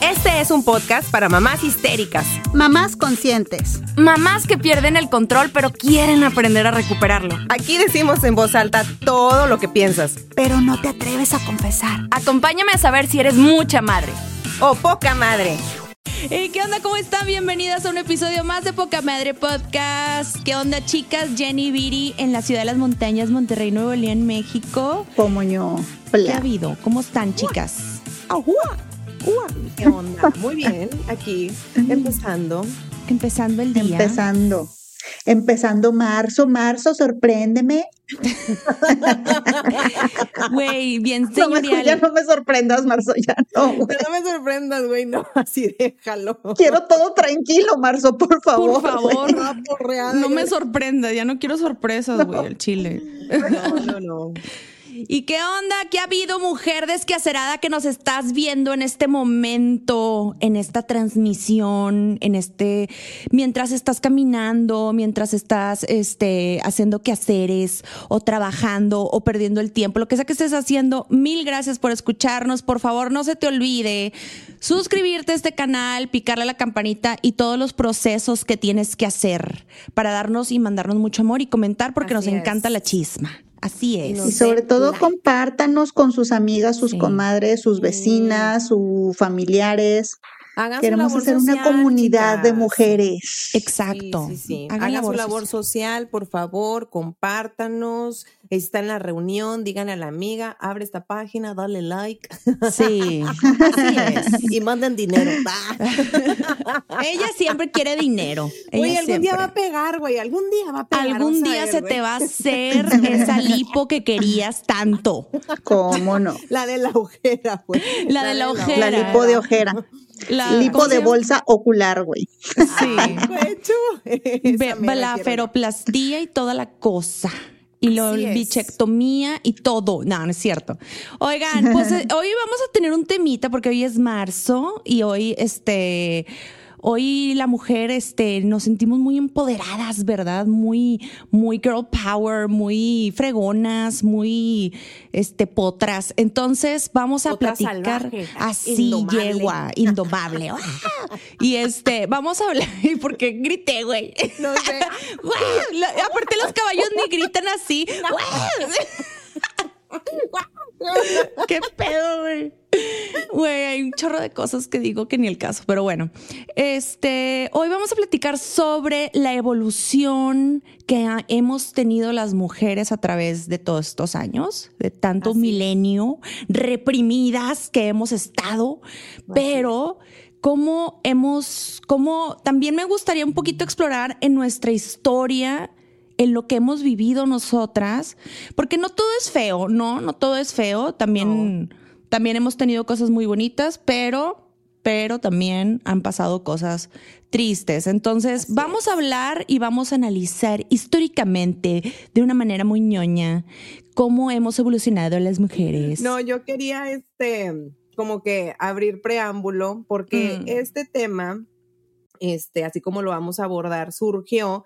Este es un podcast para mamás histéricas, Mamás conscientes. Mamás que pierden el control pero quieren aprender a recuperarlo. Aquí decimos en voz alta todo lo que piensas. Pero no te atreves a confesar. Acompáñame a saber si eres mucha madre. O poca madre. Hey, ¿qué onda? ¿Cómo están? Bienvenidas a un episodio más de Poca Madre Podcast. ¿Qué onda, chicas? Jenny Viri en la ciudad de las montañas, Monterrey, Nuevo León, México. Como yo. ¿Qué ha habido? ¿Cómo están, chicas? ¿Qué onda? Muy bien, aquí empezando. Empezando el día. Empezando. Empezando marzo, marzo, sorpréndeme. Güey, bien No me- señorial. ya no me sorprendas, marzo, ya no. no me sorprendas, güey, no, así déjalo. Quiero todo tranquilo, marzo, por favor. Por favor, Una porreada, no me güey. sorprenda, ya no quiero sorpresas, güey, el chile. No, no, no. ¿Y qué onda? ¿Qué ha habido, mujer desquacerada que nos estás viendo en este momento, en esta transmisión, en este, mientras estás caminando, mientras estás, este, haciendo quehaceres o trabajando o perdiendo el tiempo, lo que sea que estés haciendo, mil gracias por escucharnos. Por favor, no se te olvide suscribirte a este canal, picarle a la campanita y todos los procesos que tienes que hacer para darnos y mandarnos mucho amor y comentar porque Así nos es. encanta la chisma. Así es. Y sobre todo like. compártanos con sus amigas, sus Sí. comadres, sus vecinas, sus familiares. Hagan su Queremos labor hacer una social, comunidad de. Exacto. mujeres. Sí, sí, sí. Hagan Hagan, labor su labor social. social, por favor, compártanos. Está en la reunión, díganle a la amiga, abre esta página, dale like Sí, así es. y manden dinero. Ella siempre quiere dinero. Güey, algún día va a pegar, güey, algún día va a pegar. Algún día ver, se güey. te va a hacer esa lipo que querías tanto. ¿Cómo no? La de la ojera, güey. La de la ojera. La lipo de ojera. La, Lipo ¿cómo se de bolsa ocular, güey. Sí. Güey, chu. Esa Ve- mera la quiero. feroplastía y toda la cosa. Y lo es. bichectomía y todo. No, no es cierto. Oigan, pues eh, hoy vamos a tener un temita porque hoy es marzo y hoy, este, hoy la mujer, este, nos sentimos muy empoderadas, ¿verdad? Muy, muy girl power, muy fregonas, muy, este, potras. Entonces vamos a platicar así, indomable. yegua, indomable. Y este, vamos a hablar, ¿por qué grité, güey? No sé. Aparte los caballos ni gritan así. ¿Qué pedo, güey? Güey, hay un chorro de cosas que digo que ni el caso, pero bueno. Este, hoy vamos a platicar sobre la evolución que ha- hemos tenido las mujeres a través de todos estos años, de tanto Así milenio, reprimidas que hemos estado, pero cómo hemos, cómo también me gustaría un poquito explorar en nuestra historia, en lo que hemos vivido nosotras, porque no todo es feo, no, no todo es feo, también, también hemos tenido cosas muy bonitas, pero, pero también han pasado cosas tristes. Entonces, vamos a hablar y vamos a analizar históricamente, de una manera muy ñoña, cómo hemos evolucionado las mujeres. No, yo quería este como que abrir preámbulo porque Mm. este tema, este, así como lo vamos a abordar, surgió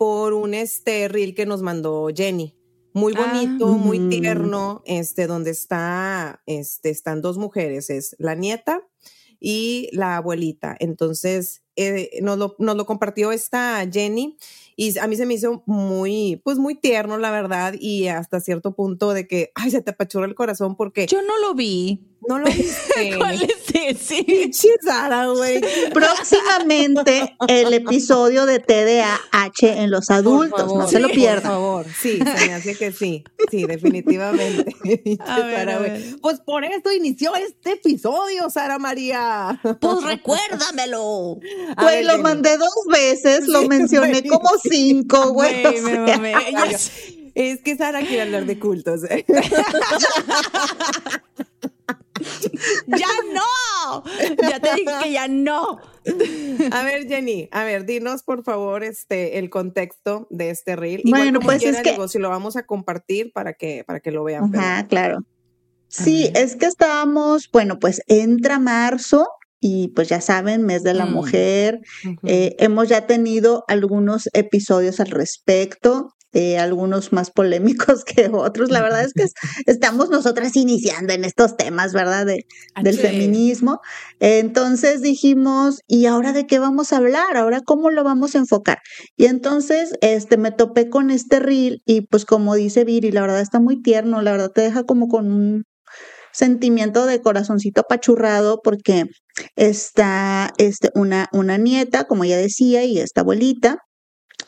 por un este reel que nos mandó Jenny. Muy Ah. bonito, muy tierno, este, donde está, este, están dos mujeres, es la nieta y la abuelita. Entonces, eh, nos, lo, nos lo compartió esta Jenny y a mí se me hizo muy, pues muy tierno, la verdad, y hasta cierto punto de que, ay, se te apachurra el corazón porque Yo no lo vi. no lo viste. ¿Cuál es ese? Pinche Sara, güey. Próximamente el episodio de TDAH en los adultos, Por favor, no se lo Por pierdan. favor, sí, se me hace que sí, sí, definitivamente. A ver, a ver. Pues por esto inició este episodio, Sara María. Pues recuérdamelo. Güey, ver, lo mandé dos veces, lo mencioné como cinco, güey. Güey, o me sea. mamé. Ay, Ya yo- sé. Es que Sara quiere hablar de cultos. ¿eh? ¡Ya no! Ya te dije que ya no. A ver, Jenny, a ver, dinos por favor este el contexto de este reel. Bueno, pues, es que- digo, si lo vamos a compartir para que para que lo vean. pero- Ajá, claro. Sí, es que estábamos, bueno, pues entra marzo y pues ya saben, mes de la Mm. mujer. Eh, hemos ya tenido algunos episodios al respecto. este, algunos más polémicos que otros. La verdad es que estamos nosotras iniciando en estos temas, ¿verdad? De, del feminismo. Entonces dijimos, ¿y ahora de qué vamos a hablar? ¿Ahora cómo lo vamos a enfocar? Y entonces este, me topé con este reel y pues como dice Viri, la verdad está muy tierno, la verdad te deja como con un sentimiento de corazoncito apachurrado porque está este, una, una nieta, como ya decía, y esta abuelita,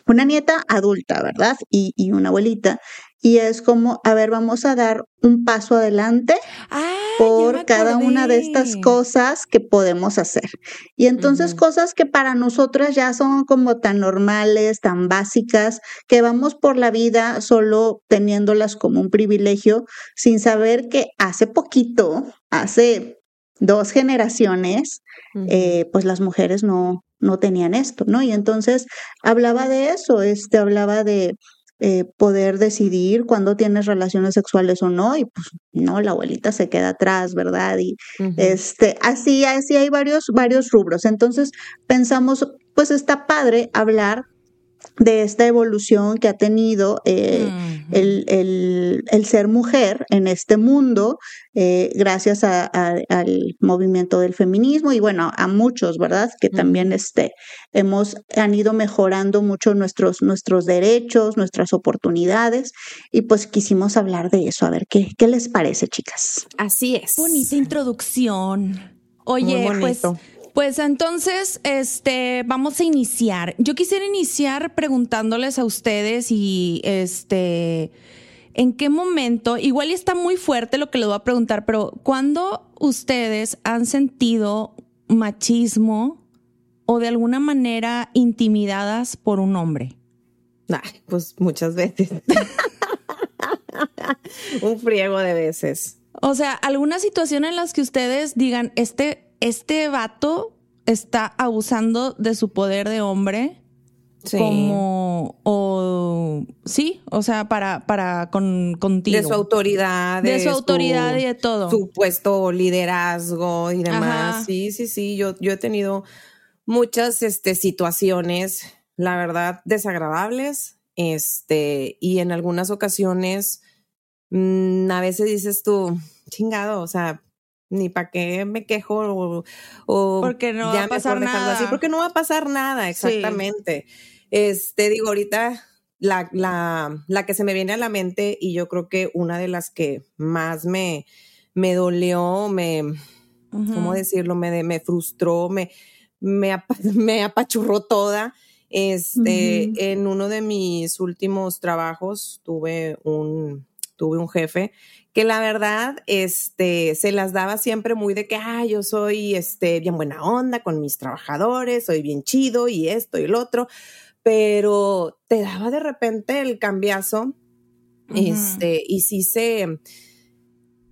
una nieta adulta, ¿verdad? Y, y, una abuelita. Y es como, a ver, vamos a dar un paso adelante ah, por cada una de estas cosas que podemos hacer. Y entonces uh -huh. cosas que para nosotras ya son como tan normales, tan básicas, que vamos por la vida solo teniéndolas como un privilegio, sin saber que hace poquito, hace dos generaciones, uh -huh. eh, pues las mujeres no, no tenían esto, ¿no? Y entonces hablaba de eso, este, hablaba de eh, poder decidir cuándo tienes relaciones sexuales o no, y pues no, la abuelita se queda atrás, ¿verdad? Y uh -huh. este, así, así hay varios, varios rubros. Entonces pensamos, pues está padre hablar de esta evolución que ha tenido eh, el, el, el, ser mujer en este mundo, eh, gracias a, a, al movimiento del feminismo y bueno, a muchos, ¿verdad? Que también este, hemos, han ido mejorando mucho nuestros, nuestros derechos, nuestras oportunidades y pues quisimos hablar de eso. A ver, ¿qué, qué les parece, chicas? Así es. Bonita introducción. Oye, pues pues entonces, este, vamos a iniciar. Yo quisiera iniciar preguntándoles a ustedes y este, ¿en qué momento? Igual y está muy fuerte lo que les voy a preguntar, pero ¿cuándo ustedes han sentido machismo o de alguna manera intimidadas por un hombre? Ay, pues muchas veces. un friego de veces. O sea, alguna situación en las que ustedes digan, este este vato está abusando de su poder de hombre. Sí. Como, o, sí, o sea, para, para con, contigo. De su autoridad. De, de su autoridad y de todo. Supuesto liderazgo y demás. Ajá. Sí, sí, sí. Yo, yo he tenido muchas este, situaciones, la verdad, desagradables. Este, y en algunas ocasiones, mmm, a veces dices tú, chingado, o sea, ni para qué me quejo o, o porque no va a pasar nada. Así, porque no va a pasar nada, exactamente. Sí. Este, digo, ahorita la, la, la, que se me viene a la mente y yo creo que una de las que más me, me dolió, me, uh -huh. ¿cómo decirlo? Me, me frustró, me, me, me apachurró toda. Este, uh -huh. en uno de mis últimos trabajos tuve un, tuve un jefe que la verdad, este, se las daba siempre muy de que, ah, yo soy, este, bien buena onda con mis trabajadores, soy bien chido y esto y el otro, pero te daba de repente el cambiazo, uh -huh. este, y sí se,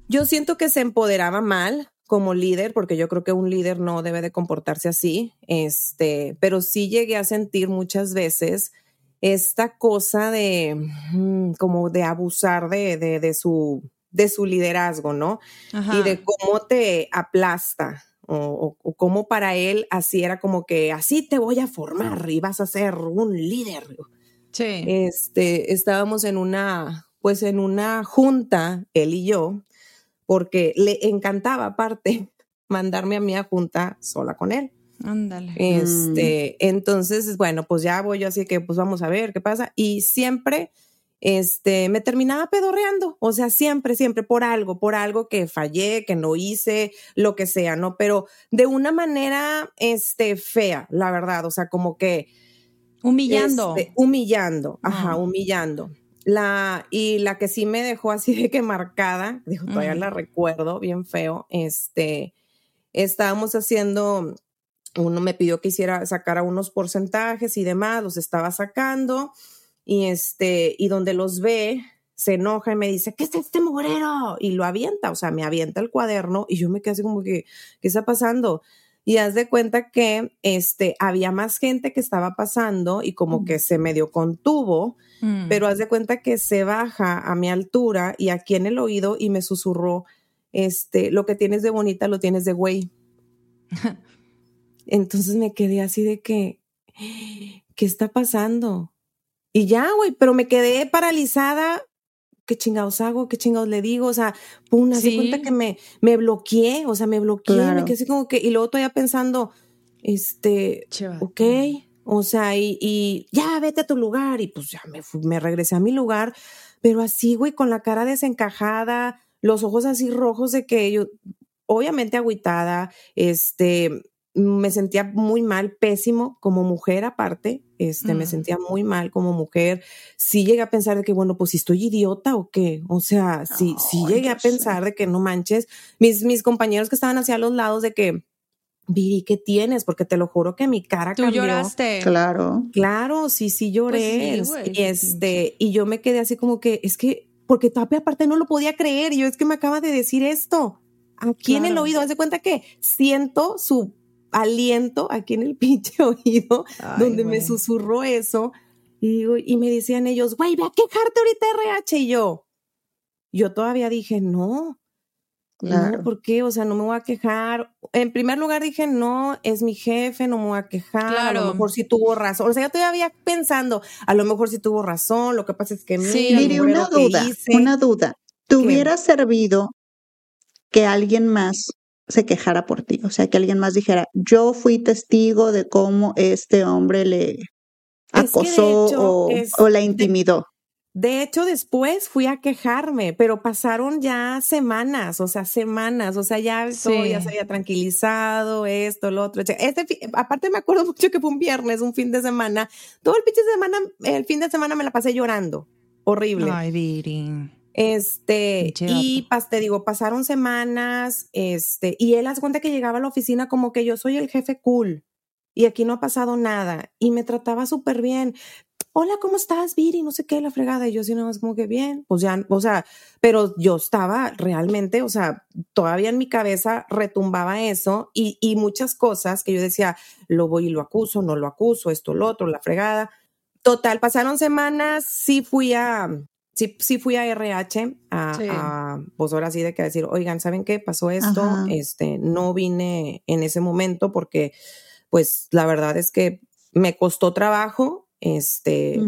yo siento que se empoderaba mal como líder, porque yo creo que un líder no debe de comportarse así, este, pero sí llegué a sentir muchas veces esta cosa de, mm, como de abusar de, de, de su de su liderazgo, ¿no? Ajá. Y de cómo te aplasta o, o, o, cómo para él así era como que así te voy a formar y vas a ser un líder. Sí. Este, estábamos en una, pues en una junta, él y yo, porque le encantaba aparte mandarme a mí a junta sola con él. Ándale. Este, mm. entonces, bueno, pues ya voy yo así que pues vamos a ver qué pasa. Y siempre este, me terminaba pedorreando, o sea, siempre, siempre por algo, por algo que fallé, que no hice, lo que sea, ¿no? Pero de una manera, este, fea, la verdad, o sea, como que... Humillando. Este, humillando, ajá, humillando. La, y la que sí me dejó así de que marcada, dijo, todavía mm. la recuerdo, bien feo, este, estábamos haciendo, uno me pidió que hiciera, sacara unos porcentajes y demás, los estaba sacando, y este, y donde los ve, se enoja y me dice, ¿qué es este mugrero? Y lo avienta, o sea, me avienta el cuaderno y yo me quedé así como que, ¿qué está pasando? Y haz de cuenta que este, había más gente que estaba pasando y como mm. que se medio contuvo, mm. pero haz de cuenta que se baja a mi altura y aquí en el oído y me susurró, este, lo que tienes de bonita lo tienes de güey. Entonces me quedé así de que, ¿qué está pasando? Y ya, güey, pero me quedé paralizada. ¿Qué chingados hago? ¿Qué chingados le digo? O sea, pum, así cuenta que me, me bloqueé, o sea, me bloqueé, me quedé así como que, y luego todavía pensando, este, ok, o sea, y, y, ya vete a tu lugar, y pues ya me, me regresé a mi lugar, pero así, güey, con la cara desencajada, los ojos así rojos de que yo, obviamente agüitada, este, me sentía muy mal, pésimo como mujer aparte, este, me mm. sentía muy mal como mujer. Sí llegué a pensar de que, bueno, pues si estoy idiota o qué, o sea, sí, sí llegué a pensar de que no manches, mis, mis compañeros que estaban hacia los lados de que, Viri, ¿qué tienes? Porque te lo juro que mi cara ¿Tú lloraste? Claro. Claro, sí, sí lloré. Pues y este, y yo me quedé así como que, es que, porque todavía aparte no lo podía creer, y yo es que me acaba de decir esto. Aquí en el oído, haz de cuenta que siento su aliento aquí en el pinche oído, donde me susurró eso. Y, y me decían ellos, güey, ve a quejarte ahorita RH. Y yo, yo todavía dije, no, Claro. ¿por qué? O sea, no me voy a quejar. En primer lugar dije, no, es mi jefe, no me voy a quejar. A lo mejor sí tuvo razón. O sea, yo todavía pensando, a lo mejor sí tuvo razón. Lo que pasa es que sí, mira, una duda, una duda. ¿Te hubiera servido que alguien más se quejara por ti? O sea, que alguien más dijera, yo fui testigo de cómo este hombre le acosó o, la intimidó. De hecho, después fui a quejarme, pero pasaron ya semanas, o sea, semanas, o sea, ya todo ya se había tranquilizado, esto, lo otro. Este, aparte me acuerdo mucho que fue un viernes, un fin de semana. Todo el pinche semana, el fin de semana me la pasé llorando. Horrible. Ay, Viri. Este, y te digo, pasaron semanas, este, y él hace cuenta que llegaba a la oficina como que yo soy el jefe cool y aquí no ha pasado nada y me trataba súper bien, hola, ¿cómo estás, Viri? No sé qué, la fregada. Y yo sí, no, es como que bien, pues ya, o sea, pero yo estaba realmente, o sea, todavía en mi cabeza retumbaba eso y, y muchas cosas que yo decía, lo voy y lo acuso, no lo acuso, esto, lo otro, la fregada. Total, pasaron semanas, sí fui a, sí, sí fui a RH, a, pues ahora sí de que decir, oigan, ¿saben qué? Pasó esto, este, no vine en ese momento porque, pues, la verdad es que me costó trabajo, este,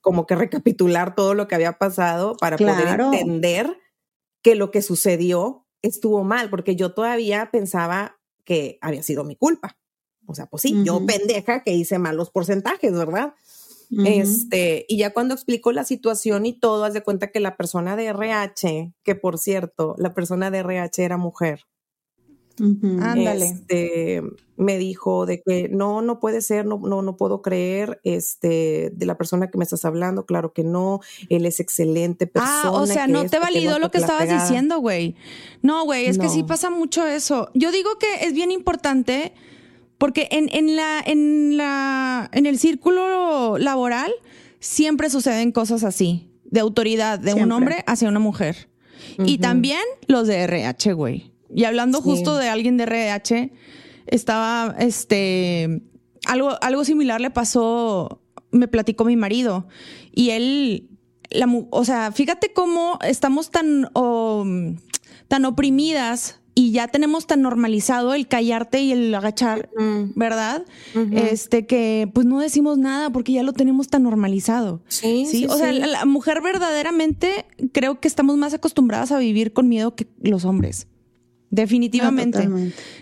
como que recapitular todo lo que había pasado para poder entender que lo que sucedió estuvo mal, porque yo todavía pensaba que había sido mi culpa. O sea, pues sí, yo pendeja que hice malos porcentajes, ¿verdad? Este, y ya cuando explico la situación y todo, haz de cuenta que la persona de RH, que por cierto, la persona de RH era mujer. Ándale. Este, me dijo de que no, no puede ser, no, no, no puedo creer, este, de la persona que me estás hablando, claro que no, él es excelente persona. Ah, o sea, no te validó lo que estabas diciendo, güey. No, güey, es que sí pasa mucho eso. Yo digo que es bien importante porque en, en la, en la, en el círculo laboral siempre suceden cosas así, de autoridad de un hombre hacia una mujer. Y también los de RH, güey. Y hablando justo de alguien de RH, estaba, este, algo, algo similar le pasó, me platicó mi marido. Y él, la, o sea, fíjate cómo estamos tan, tan oprimidas y ya tenemos tan normalizado el callarte y el agachar, ¿verdad? Este que pues no decimos nada porque ya lo tenemos tan normalizado. Sí, sí. o sea, la, mujer verdaderamente creo que estamos más acostumbradas a vivir con miedo que los hombres. Definitivamente.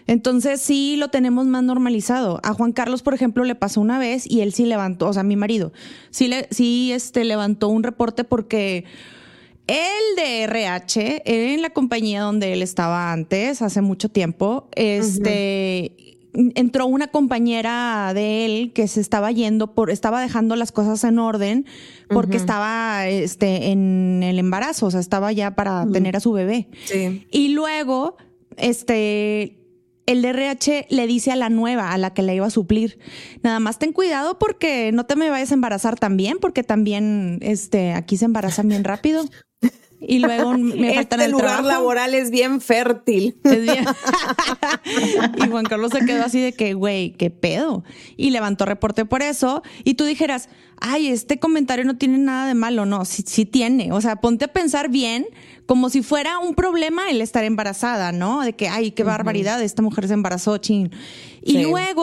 Entonces sí lo tenemos más normalizado. A Juan Carlos, por ejemplo, le pasó una vez y él sí levantó, o sea, mi marido, sí, le, sí este, levantó un reporte porque el de RH, en la compañía donde él estaba antes, hace mucho tiempo, este, entró una compañera de él que se estaba yendo por, estaba dejando las cosas en orden porque estaba este, en el embarazo, o sea, estaba ya para tener a su bebé. Sí. Y luego este, el DRH le dice a la nueva, a la que le iba a suplir, nada más ten cuidado porque no te me vayas a embarazar también, porque también este, aquí se embarazan bien rápido. Y luego me faltan este lugar laboral es bien fértil. Es bien. y Juan Carlos se quedó así de que, güey, qué pedo. Y levantó reporte por eso. Y tú dijeras, ay, este comentario no tiene nada de malo. No, sí, sí tiene. O sea, ponte a pensar bien como si fuera un problema el estar embarazada, ¿no? De que, ay, qué barbaridad, esta mujer se embarazó, chin. Y luego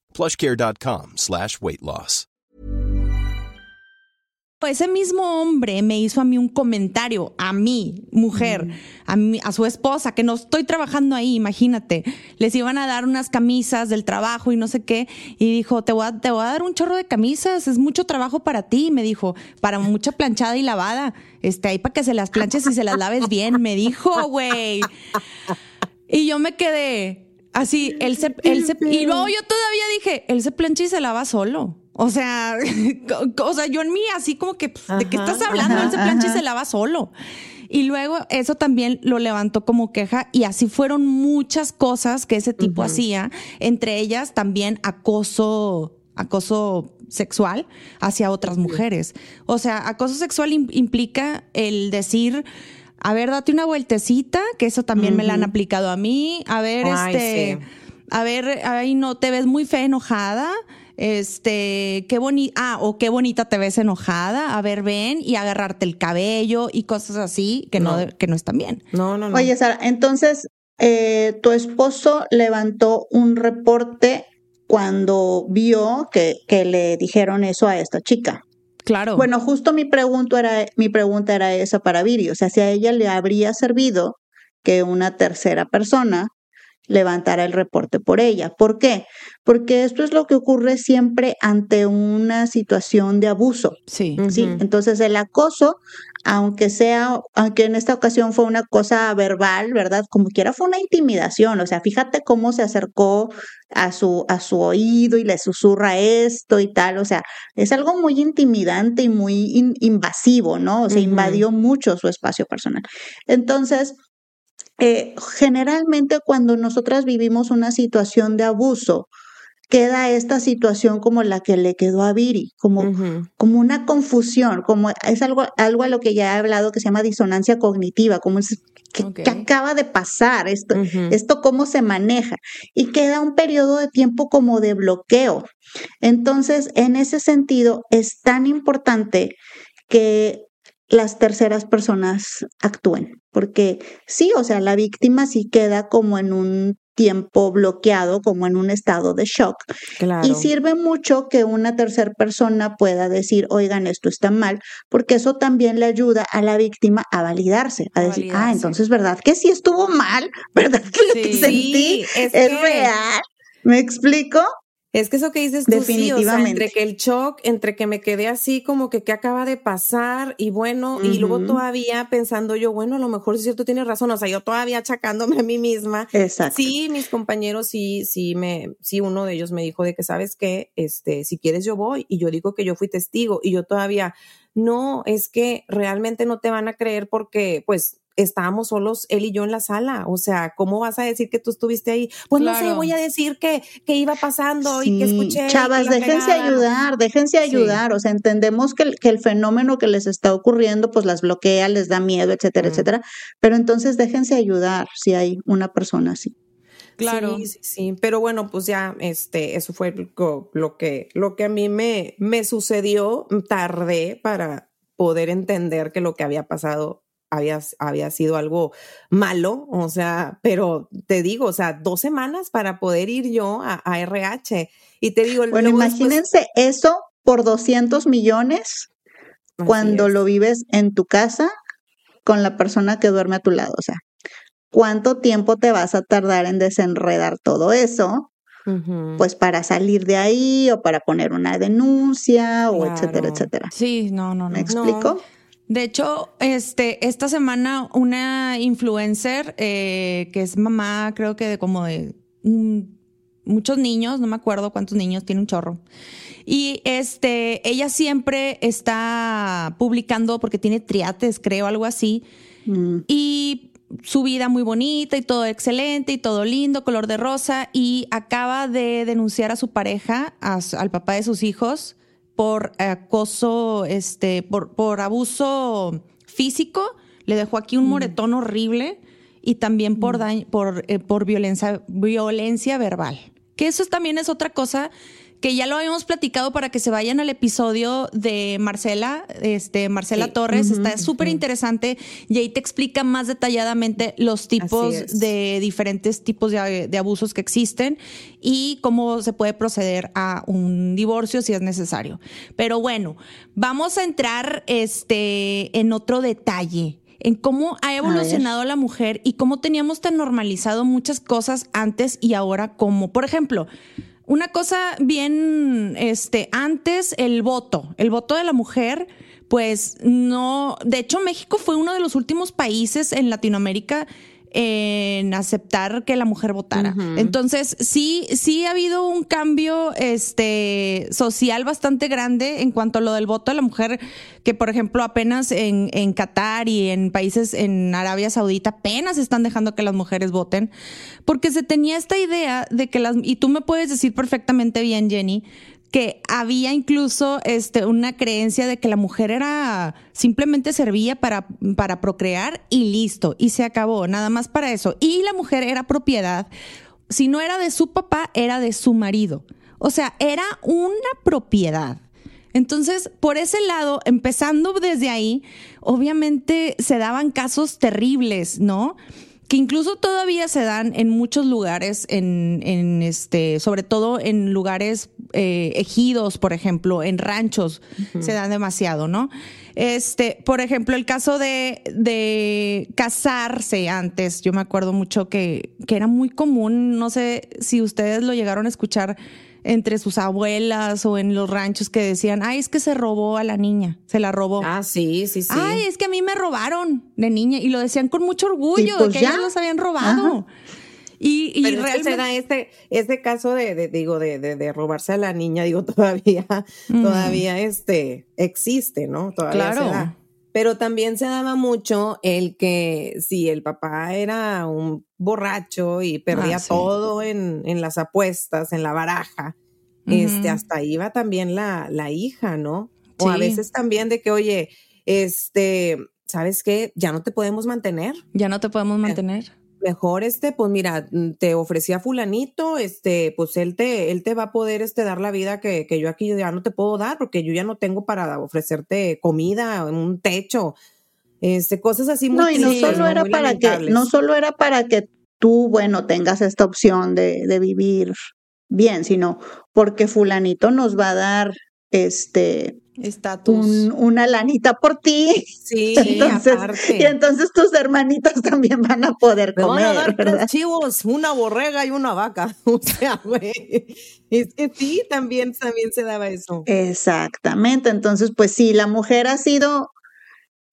plushcare.com slash weight loss. Ese mismo hombre me hizo a mí un comentario, a mí, mujer, a, mí, a su esposa, que no estoy trabajando ahí, imagínate. Les iban a dar unas camisas del trabajo y no sé qué. Y dijo, te voy a, te voy a dar un chorro de camisas, es mucho trabajo para ti. Me dijo, para mucha planchada y lavada. Este, ahí para que se las planches y se las laves bien, me dijo, güey. Y yo me quedé así, él se, él se, y luego yo todavía dije, él se plancha y se lava solo. O sea, o sea, yo en mí así como que, pues, ¿de qué estás hablando? Él se plancha y se lava solo. Y luego eso también lo levantó como queja y así fueron muchas cosas que ese tipo hacía, entre ellas también acoso, acoso sexual hacia otras mujeres. O sea, acoso sexual implica el decir, a ver, date una vueltecita, que eso también me la han aplicado a mí. A ver, este, a ver, ahí no te ves muy fe enojada. Este, qué bonita, ah, o qué bonita te ves enojada. A ver, ven y agarrarte el cabello y cosas así que no, que no están bien. No, no, no. Oye, Sara, entonces eh, tu esposo levantó un reporte cuando vio que, que le dijeron eso a esta chica. Claro. Bueno, justo mi pregunta era, mi pregunta era esa para Viri. O sea, si a ella le habría servido que una tercera persona levantara el reporte por ella. ¿Por qué? Porque esto es lo que ocurre siempre ante una situación de abuso. Sí. Sí. Entonces, el acoso, aunque sea, aunque en esta ocasión fue una cosa verbal, ¿verdad? Como quiera fue una intimidación. O sea, fíjate cómo se acercó a su, a su oído y le susurra esto y tal. O sea, es algo muy intimidante y muy invasivo, ¿no? O sea, invadió mucho su espacio personal. Entonces, eh, generalmente cuando nosotras vivimos una situación de abuso, queda esta situación como la que le quedó a Viri, como, como una confusión, como es algo, algo a lo que ya he hablado que se llama disonancia cognitiva, como es que, acaba de pasar, esto, esto cómo se maneja, y queda un periodo de tiempo como de bloqueo. Entonces, en ese sentido, es tan importante que las terceras personas actúen, porque sí, o sea, la víctima sí queda como en un tiempo bloqueado, como en un estado de shock. Y sirve mucho que una tercera persona pueda decir, oigan, esto está mal, porque eso también le ayuda a la víctima a validarse, a, decir, ah, entonces, ¿verdad que sí estuvo mal? ¿Verdad que lo que sentí es, real? ¿Me explico? Es que eso que dices tú, Definitivamente. entre que el shock, entre que me quedé así como que qué acaba de pasar y bueno, y luego todavía pensando yo, bueno, a lo mejor es cierto, tienes razón, o sea, yo todavía achacándome a mí misma. Exacto. Sí, mis compañeros sí, sí me, sí, uno de ellos me dijo de que, ¿sabes qué? Este, si quieres yo voy y yo digo que yo fui testigo y yo todavía, no, es que realmente no te van a creer porque, pues, estábamos solos él y yo en la sala. O sea, ¿cómo vas a decir que tú estuviste ahí? Pues no sé, voy a decir que, que iba pasando y que escuché. Chavas, déjense ayudar, déjense ayudar. O sea, entendemos que el, que el, fenómeno que les está ocurriendo, pues las bloquea, les da miedo, etcétera, etcétera. Pero entonces déjense ayudar si hay una persona así. Claro. Sí, sí, sí. Pero bueno, pues ya, este, eso fue lo, que, lo que a mí me, me sucedió. Tardé para poder entender que lo que había pasado había, había sido algo malo, o sea, pero te digo, o sea, dos semanas para poder ir yo a, RH. Y te digo, bueno, imagínense eso por 200 millones cuando lo vives en tu casa con la persona que duerme a tu lado, o sea, ¿cuánto tiempo te vas a tardar en desenredar todo eso? Pues para salir de ahí o para poner una denuncia o etcétera, etcétera. Sí, no, no, no. ¿Me explico? De hecho, este, esta semana una influencer eh, que es mamá, creo que de como de muchos niños, no me acuerdo cuántos niños, tiene un chorro. Y este, ella siempre está publicando porque tiene triates, creo, algo así. Mm. Y su vida muy bonita y todo excelente y todo lindo, color de rosa. Y acaba de denunciar a su pareja, al papá de sus hijos, por acoso, este, por, por abuso físico. Le dejó aquí un mm. moretón horrible y también por, mm. por, eh, por violencia, violencia verbal. Que eso también es otra cosa que ya lo habíamos platicado para que se vayan al episodio de Marcela, este, Marcela Torres, está súper interesante y ahí te explica más detalladamente los tipos de diferentes tipos de, de, abusos que existen y cómo se puede proceder a un divorcio si es necesario. Pero bueno, vamos a entrar este, en otro detalle en cómo ha evolucionado la mujer y cómo teníamos tan normalizado muchas cosas antes y ahora como, por ejemplo, una cosa bien, este, antes el voto, el voto de la mujer, pues no, de hecho México fue uno de los últimos países en Latinoamérica en aceptar que la mujer votara. Entonces, sí, sí ha habido un cambio este, social bastante grande en cuanto a lo del voto de la mujer, que por ejemplo apenas en, en Qatar y en países en Arabia Saudita apenas están dejando que las mujeres voten, porque se tenía esta idea de que las, y tú me puedes decir perfectamente bien, Jenny, que había incluso este, una creencia de que la mujer era simplemente servía para, para procrear y listo, y se acabó, nada más para eso. Y la mujer era propiedad, si no era de su papá, era de su marido. O sea, era una propiedad. Entonces, por ese lado, empezando desde ahí, obviamente se daban casos terribles, ¿no? Que incluso todavía se dan en muchos lugares, en, en este, sobre todo en lugares eh, ejidos, por ejemplo, en ranchos, se dan demasiado, ¿no? Este, por ejemplo, el caso de, de casarse antes, yo me acuerdo mucho que, que era muy común, no sé si ustedes lo llegaron a escuchar entre sus abuelas o en los ranchos que decían, ay, es que se robó a la niña, se la robó. Ah, sí, sí, sí. Ay, es que a mí me robaron de niña y lo decían con mucho orgullo, de pues que ellos los habían robado. Y, y realmente este, caso de, digo, de, de, robarse a la niña, digo, todavía, todavía este, existe, ¿no? Todavía claro. Pero también se daba mucho el que si el papá era un borracho y perdía ah, todo en, en, las apuestas, en la baraja, este, hasta iba también la, la hija, ¿no? O a veces también de que, oye, este, ¿sabes qué? Ya no te podemos mantener. Ya no te podemos mantener mejor este, pues mira, mm, te ofrecía fulanito, este, pues él te, él te va a poder este dar la vida que, que yo aquí ya no te puedo dar, porque yo ya no tengo para ofrecerte comida, un techo, este, cosas así muy No, y no solo era para que, no solo era para que tú, bueno, tengas esta opción de, de vivir bien, sino porque fulanito nos va a dar este estatus. una lanita por ti. Sí, entonces, Y entonces tus hermanitos también van a poder comer. Van a dar tres chivos, una borrega y una vaca. O sea, güey. Es que sí, también, también se daba eso. Exactamente. Entonces, pues sí, la mujer ha sido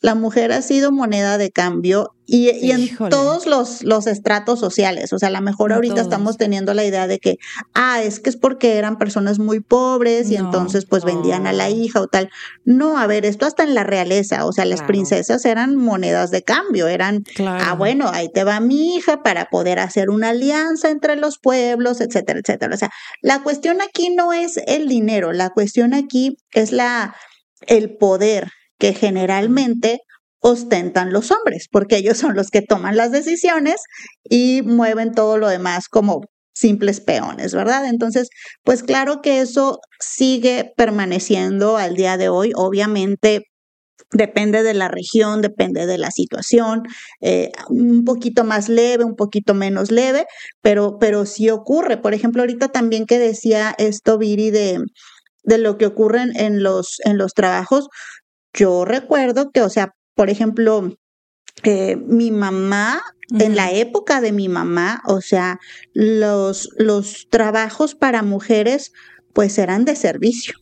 la mujer ha sido moneda de cambio y, en todos los, los, estratos sociales. O sea, a lo mejor ahorita estamos teniendo la idea de que, ah, es que es porque eran personas muy pobres y entonces pues vendían a la hija o tal. No, a ver, esto hasta en la realeza, o sea, las princesas eran monedas de cambio, eran, ah, bueno, ahí te va mi hija para poder hacer una alianza entre los pueblos, etcétera, etcétera. O sea, la cuestión aquí no es el dinero, la cuestión aquí es la, el poder que generalmente ostentan los hombres, porque ellos son los que toman las decisiones y mueven todo lo demás como simples peones, ¿verdad? Entonces, pues claro que eso sigue permaneciendo al día de hoy. Obviamente, Depende de la región, depende de la situación, eh, un poquito más leve, un poquito menos leve, pero, pero sí ocurre. Por ejemplo, ahorita también que decía esto, Viri, de, de lo que ocurre en los, en los trabajos, yo recuerdo que, o sea, por ejemplo, eh, mi mamá, en la época de mi mamá, o sea, los, los trabajos para mujeres, pues eran de servicio.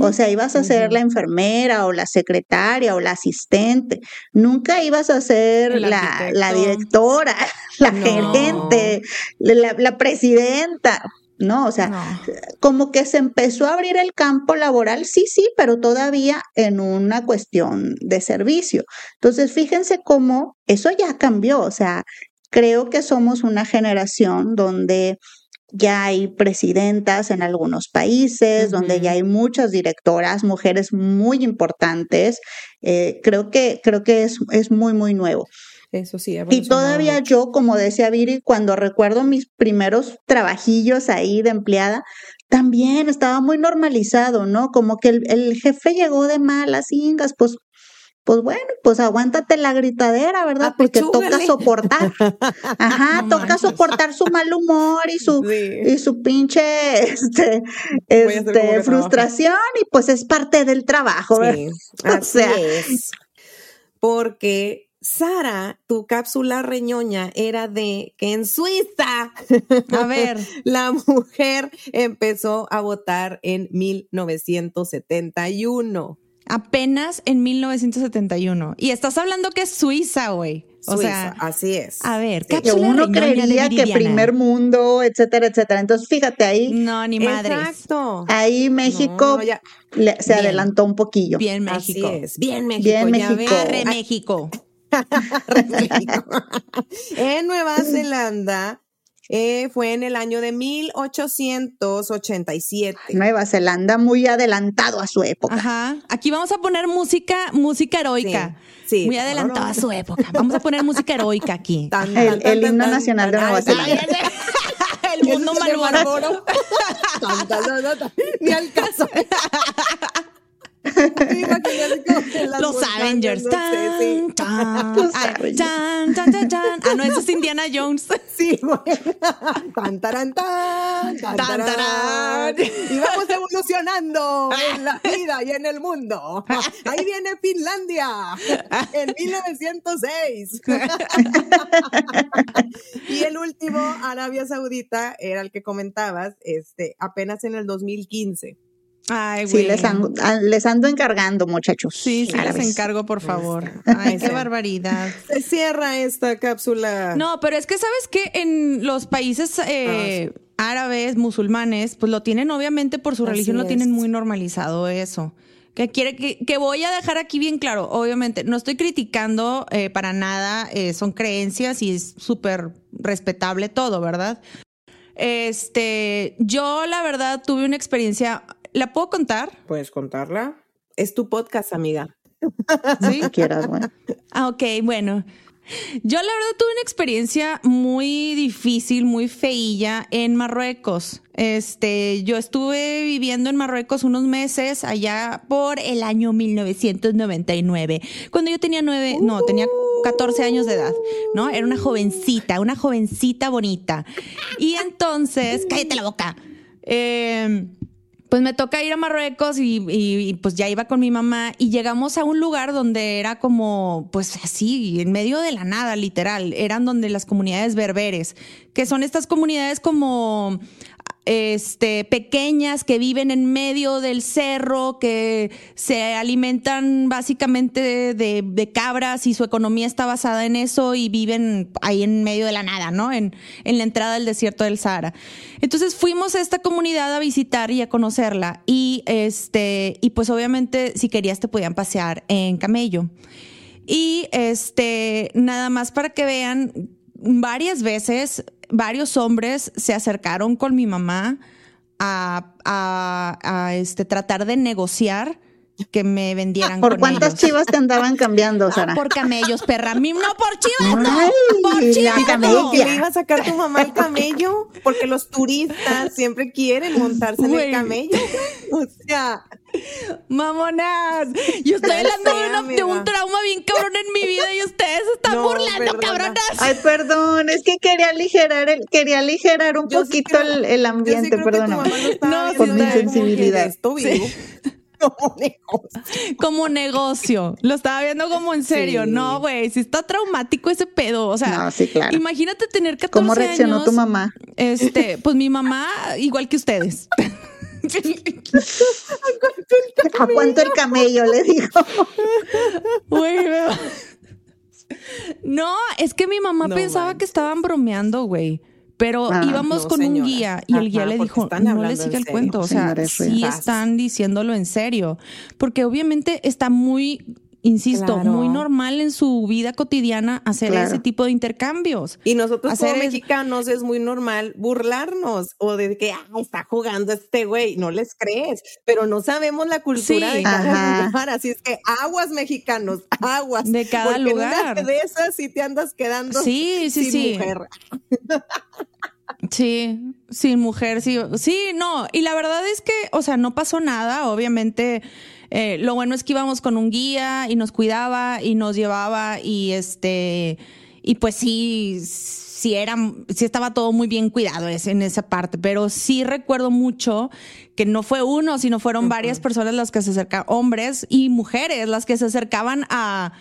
O sea, ibas a ser la enfermera o la secretaria o la asistente. Nunca ibas a ser la, la, directora, la gerente, la, la, presidenta. ¿No? O sea, como que se empezó a abrir el campo laboral, sí, sí, pero todavía en una cuestión de servicio. Entonces, fíjense cómo eso ya cambió, o sea, creo que somos una generación donde ya hay presidentas en algunos países, donde ya hay muchas directoras, mujeres muy importantes. Eh, creo que, creo que es, es muy, muy nuevo. Eso sí. Y todavía yo, como decía Viri, cuando recuerdo mis primeros trabajillos ahí de empleada, también estaba muy normalizado, ¿no? Como que el, jefe llegó de malas ingas, pues pues bueno, pues aguántate la gritadera, ¿verdad? Porque toca soportar. Ajá, toca soportar su mal humor y su, y su pinche este, este frustración, y pues es parte del trabajo, ¿verdad? o sea, es. Porque Sara, tu cápsula reñoña era de que en Suiza, a ver, la mujer empezó a votar en 1971. Apenas en 1971. Y estás hablando que es Suiza, güey. O sea, así es. A ver, que uno creería que primer mundo, etcétera, etcétera. Entonces, fíjate ahí. No, ni madre. Exacto. Ahí México se adelantó un poquillo. Bien México. Así es. Bien México. Bien México. México. en Nueva Zelanda eh, fue en el año de 1887. Nueva Zelanda muy adelantado a su época. Ajá. Aquí vamos a poner música, música heroica. Sí. Muy adelantado a su época. Vamos a poner música heroica aquí. el, himno nacional de Nueva Zelanda. el mundo malboro. Ni al caso. Los Avengers. Tan, tan, Ah, no, eso es Indiana Jones. Sí, güey. Tan, taran, tan, tan, tan, Y vamos evolucionando en la vida y en el mundo. Ahí viene Finlandia en 1906. y el último, Arabia Saudita, era el que comentabas, este, apenas en el 2015. Ay, sí, les ando, ah, les ando, encargando, muchachos. Sí, sí, les encargo, por favor. Ay, qué barbaridad. Se cierra esta cápsula. No, pero es que sabes que en los países eh, ah, árabes, musulmanes, pues lo tienen obviamente por su religión, lo tienen muy normalizado eso. Que quiere que, voy a dejar aquí bien claro, obviamente, no estoy criticando eh, para nada, eh, son creencias y es súper respetable todo, ¿verdad? Este, yo la verdad tuve una experiencia ¿La puedo contar? Puedes contarla. Es tu podcast, amiga. Sí, quieras, bueno. Ah, ok, bueno. Yo la verdad tuve una experiencia muy difícil, muy feilla en Marruecos. Este, yo estuve viviendo en Marruecos unos meses allá por el año 1999, cuando yo tenía nueve, no, tenía 14 años de edad, ¿no? Era una jovencita, una jovencita bonita. Y entonces, cállate la boca. Eh, pues me toca ir a Marruecos y, pues ya iba con mi mamá y llegamos a un lugar donde era como, pues así, en medio de la nada, literal. Eran donde las comunidades berberes, que son estas comunidades como este, pequeñas que viven en medio del cerro, que se alimentan básicamente de, cabras y su economía está basada en eso y viven ahí en medio de la nada, ¿no? En, en la entrada del desierto del Sahara. Entonces fuimos a esta comunidad a visitar y a conocerla y este, y pues obviamente si querías te podían pasear en camello. Y este, nada más para que vean, varias veces varios hombres se acercaron con mi mamá a, este, tratar de negociar que me vendieran ¿Por con cuántas ellos. chivas te andaban cambiando, Sara? Por camellos, perra. A mí no por chivas, no. Ay, por chivas, no. camella. ¿Que le iba a sacar tu mamá el camello? Porque los turistas siempre quieren montarse en el camello. O sea, Mamonas. Yo estoy hablando de, una- de un trauma bien cabrón en mi vida y ustedes están No, burlando, perdona. cabronas. Ay, perdón, es que quería aligerar el, quería aligerar un yo sí poquito creo- el, el sí ambiente, estaba No, viendo por mi sensibilidad. esto vivo. Como negocio. como negocio. Lo estaba viendo como en serio. Sí. No, güey, si está traumático ese pedo. O sea, No, sí, claro. imagínate tener 14 ¿Cómo reaccionó años. tu mamá? Este, pues mi mamá, igual que ustedes. ¿A cuánto el camello? Le dijo. Güey, No, es que mi mamá No pensaba que estaban bromeando, güey. Pero Ah, íbamos no, con un guía y el guía le dijo, no le siga el serio, cuento. O sea, sí están diciéndolo en serio. Porque obviamente está muy, insisto, Claro. muy normal en su vida cotidiana hacer Claro. ese tipo de intercambios. Y nosotros Hacer como es- mexicanos es muy normal burlarnos o de que ah, está jugando este güey, no les crees, pero no sabemos la cultura Sí. de cada Ajá. lugar, así es que aguas mexicanos, aguas. De cada porque en lugar. una de esas sí te andas quedando Sí, sí, sin sí. mujer. Sí, sin mujer, sí. Sí, no. Y la verdad es que, o sea, no pasó nada. Obviamente, eh, lo bueno es que íbamos con un guía y nos cuidaba y nos llevaba y este, y pues sí, sí era, sí estaba todo muy bien cuidado en esa parte. Pero sí recuerdo mucho que no fue uno, sino fueron varias personas las que se acercaban, hombres y mujeres, las que se acercaban a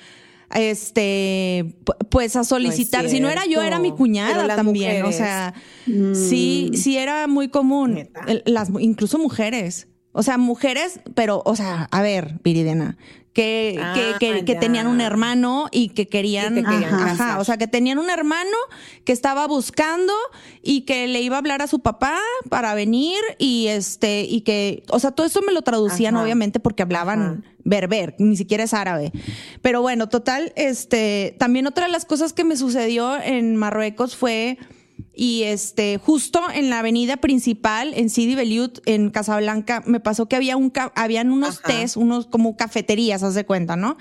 este pu- pues a solicitar. Si no era yo era mi cuñada también o sea sí sí era muy común. Neta. Las incluso mujeres o sea mujeres pero o sea a ver Viridiana que, Ah, que, que, que tenían un hermano y que querían, Y que querían ajá, o sea que tenían un hermano que estaba buscando y que le iba a hablar a su papá para venir y este y que o sea todo eso me lo traducían Ajá. obviamente porque hablaban berber, ni siquiera es árabe. Pero bueno, total, este, también otra de las cosas que me sucedió en Marruecos fue y este, justo en la avenida principal en Sidi Beliut en Casablanca me pasó que había un habían unos Ajá. tés, unos como cafeterías, haz de cuenta, ¿no?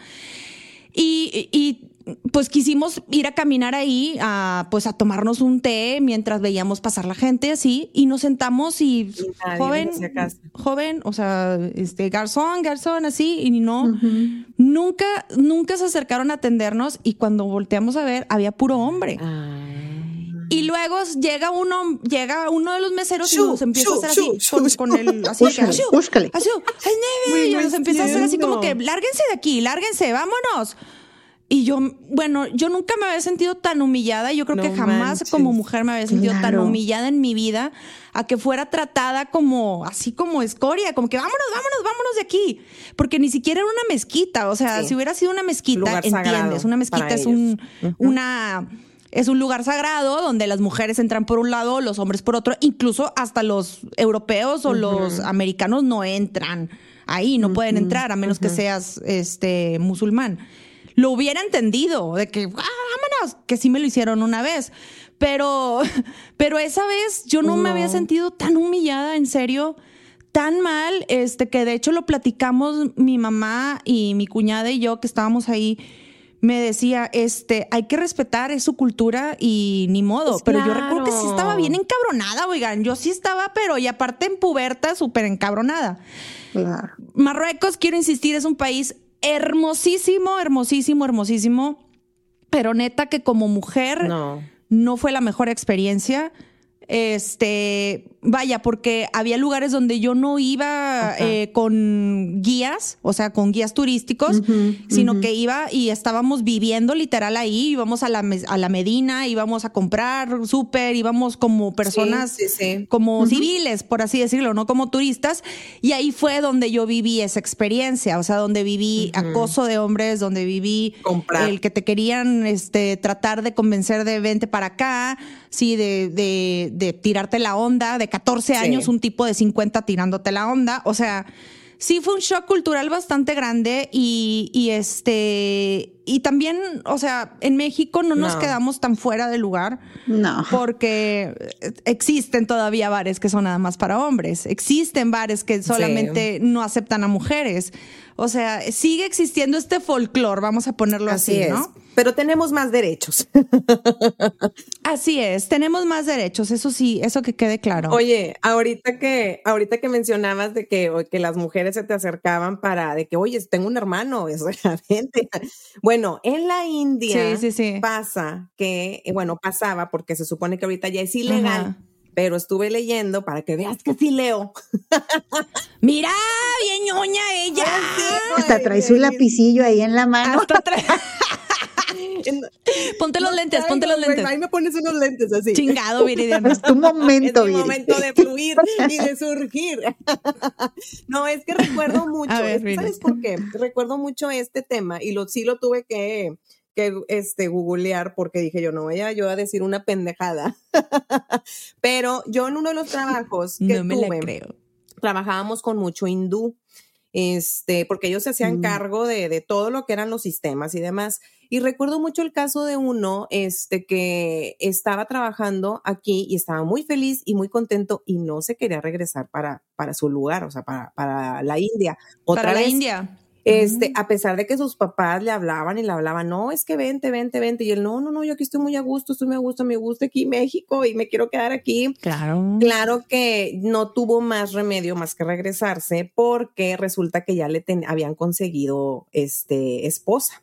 Y, y, pues quisimos ir a caminar ahí, a, pues a tomarnos un té mientras veíamos pasar la gente así, y nos sentamos y, joven, joven, o sea, este garzón, garzón, así, y no, nunca, nunca se acercaron a atendernos y cuando volteamos a ver había puro hombre. Y luego llega uno, llega uno de los meseros y nos empieza a hacer así con, con el así, Búscale, así, búscale. así, ¡ay, nieve! Muy Y nos empieza a hacer así como que, lárguense de aquí, lárguense, vámonos. Y yo, bueno, yo nunca me había sentido tan humillada. Yo creo No que jamás manches. como mujer me había sentido tan Claro. humillada en mi vida a que fuera tratada como, así como escoria, como que vámonos, vámonos, vámonos de aquí. Porque ni siquiera era una mezquita. O sea, Sí. si hubiera sido una mezquita, entiendes. Una mezquita es un, ellos. una, es un lugar sagrado donde las mujeres entran por un lado, los hombres por otro. Incluso hasta los europeos o los americanos no entran ahí, no pueden entrar a menos que seas este musulmán. Lo hubiera entendido de que "Ah, vámonos, que sí me lo hicieron una vez. Pero, pero esa vez yo no, me había No. sentido tan humillada, en serio, tan mal, este, que de hecho lo platicamos mi mamá y mi cuñada y yo que estábamos ahí. Me decía, este, hay que respetar, es su cultura y ni modo. Pues pero yo recuerdo que sí estaba bien encabronada, oigan. Yo sí estaba, pero y aparte en puberta, súper encabronada. Claro. Marruecos, quiero insistir, es un país hermosísimo, hermosísimo, hermosísimo. Pero neta que como mujer no, No. fue la mejor experiencia. Este, vaya, porque había lugares donde yo no iba eh, con guías, o sea, con guías turísticos, sino que iba y estábamos viviendo literal ahí, íbamos a la, a la Medina, íbamos a comprar súper, íbamos como personas Sí, sí, sí. como civiles, por así decirlo, no como turistas. Y ahí fue donde yo viví esa experiencia, o sea, donde viví acoso de hombres, donde viví Comprar. el que te querían este, tratar de convencer de vente para acá, sí, de, de, de tirarte la onda, de 14 Sí. años, un tipo de 50 tirándote la onda, o sea... sí fue un shock cultural bastante grande y, y este, y también, o sea, en México no nos No. quedamos tan fuera de lugar No. porque existen todavía bares que son nada más para hombres, existen bares que solamente no aceptan a mujeres. O sea, sigue existiendo este folclore, vamos a ponerlo así, Así es. ¿no? Pero tenemos más derechos. Así es, tenemos más derechos, eso sí, eso que quede claro. Oye, ahorita que, ahorita que mencionabas de que, que las mujeres se te acercaban para, de que, oye, tengo un hermano, eso era gente. Bueno, en la India Sí, sí, sí. pasa que, eh, bueno, pasaba porque se supone que ahorita ya es ilegal, Ajá. Pero estuve leyendo para que veas que sí leo. Mira, bien ñoña ella. Hasta trae su lapicillo ahí en la mano. Hasta tra- ponte los lentes, ponte los Ay, lentes. Ahí me pones unos lentes así. Chingado, Viridiana. Es tu momento, es mi momento de fluir y de surgir. no, es que recuerdo mucho, A ver. ¿sabes por qué? Recuerdo mucho este tema y lo, sí lo tuve que, que este, googlear porque dije yo no vaya yo a decir una pendejada. Pero yo en uno de los trabajos que No me tuve, la creo. trabajábamos con mucho hindú, este, porque ellos se hacían Mm. cargo de, de todo lo que eran los sistemas y demás. Y recuerdo mucho el caso de uno, este, que estaba trabajando aquí y estaba muy feliz y muy contento y no se quería regresar para, para su lugar, o sea, para, para la India. Otra Para la vez, India. Este, Mm. a pesar de que sus papás le hablaban y le hablaban, no, es que vente, vente, vente. Y él, no, no, no, yo aquí estoy muy a gusto, estoy muy a gusto, me gusta aquí México y me quiero quedar aquí. Claro. Claro que no tuvo más remedio más que regresarse porque resulta que ya le ten- habían conseguido este esposa.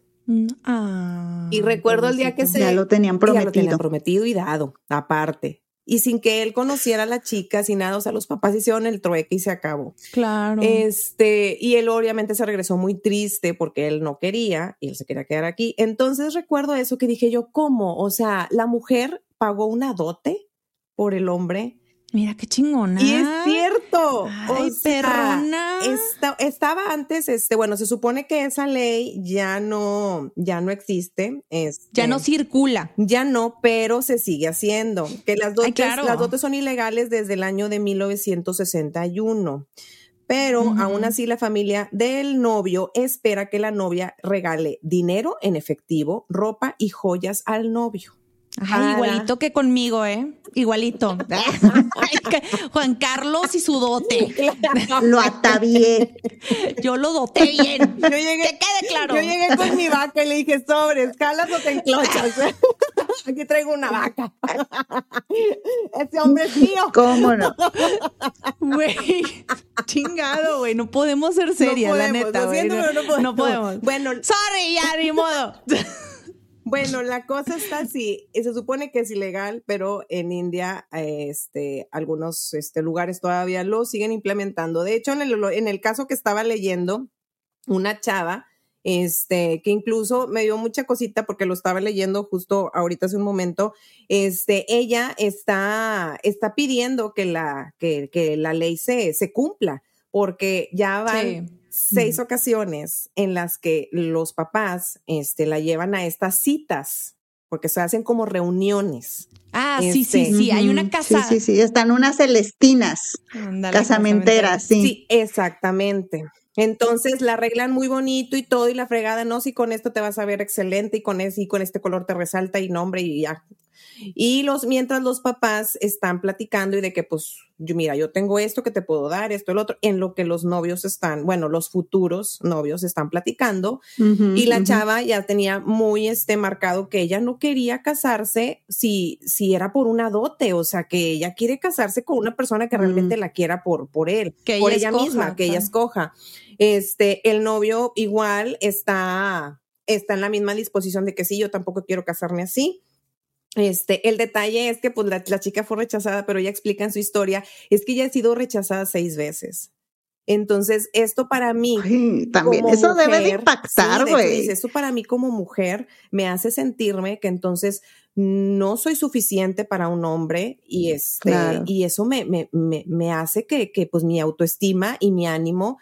Ah, Y recuerdo el día que se Ya lo tenían y ya lo tenían prometido. prometido y dado, aparte. Y sin que él conociera a la chica, sin nada, o sea, los papás hicieron el trueque y se acabó. Claro. Este, y él obviamente se regresó muy triste porque él no quería y él se quería quedar aquí. Entonces recuerdo eso que dije yo, ¿cómo? O sea, la mujer pagó una dote por el hombre Mira qué chingona. Y es cierto. Ay, o sea, perrona. esta- estaba antes, este, bueno, se supone que esa ley ya no, ya no existe. este, Ya no circula. ya no, pero se sigue haciendo. Que las dotes, claro. las dotes son ilegales desde el año de 1961. Pero aún así la familia del novio espera que la novia regale dinero en efectivo, ropa y joyas al novio. Igualito que conmigo, ¿eh? Igualito. Juan Carlos y su dote. Lo atavié. Yo lo doté bien. Yo llegué, Que quede claro. Yo llegué con mi vaca y le dije, sobre, escalas o te enclochas. Aquí traigo una vaca. Ese hombre es mío. ¿Cómo no? Güey, chingado, güey. No podemos ser serias, no la neta, güey. No, pero no podemos. no podemos. Bueno, Sorry, ya, ni modo. Bueno, la cosa está así. y Se supone que es ilegal, pero en India, eh, este, algunos este, lugares todavía lo siguen implementando. De hecho, en el, en el caso que estaba leyendo, una chava, este, que incluso me dio mucha cosita porque lo estaba leyendo justo ahorita hace un momento, este, ella está, está pidiendo que la, que, que la ley se, se cumpla, porque ya van Sí. Seis ocasiones en las que los papás, este, la llevan a estas citas, porque se hacen como reuniones. Ah, sí, sí, Este, sí. Hay una casa. Sí, sí, sí. Están unas celestinas, Ándale, casamenteras, sí. Sí, exactamente. Entonces la arreglan muy bonito y todo y la fregada, no, si con esto te vas a ver excelente y con ese y con este color te resalta y nombre y ya. Y los, mientras los papás están platicando y de que pues, yo mira, yo tengo esto que te puedo dar, esto, el otro, en lo que los novios están, bueno, los futuros novios están platicando y la chava ya tenía muy este marcado que ella no quería casarse si, si era por una dote, o sea, que ella quiere casarse con una persona que realmente la quiera por, por él, Que por ella ella escoja, misma, que ella escoja. Este, el novio igual está, está en la misma disposición de que sí, yo tampoco quiero casarme así. Este, el detalle es que pues la, la chica fue rechazada, pero ella explica en su historia, es que ella ha sido rechazada seis veces. Entonces, esto para mí, Ay, también, como eso debe de impactar, güey. Eso para mí como mujer me hace sentirme que entonces no soy suficiente para un hombre y este Claro. y eso me, me, me, me hace que, que pues mi autoestima y mi ánimo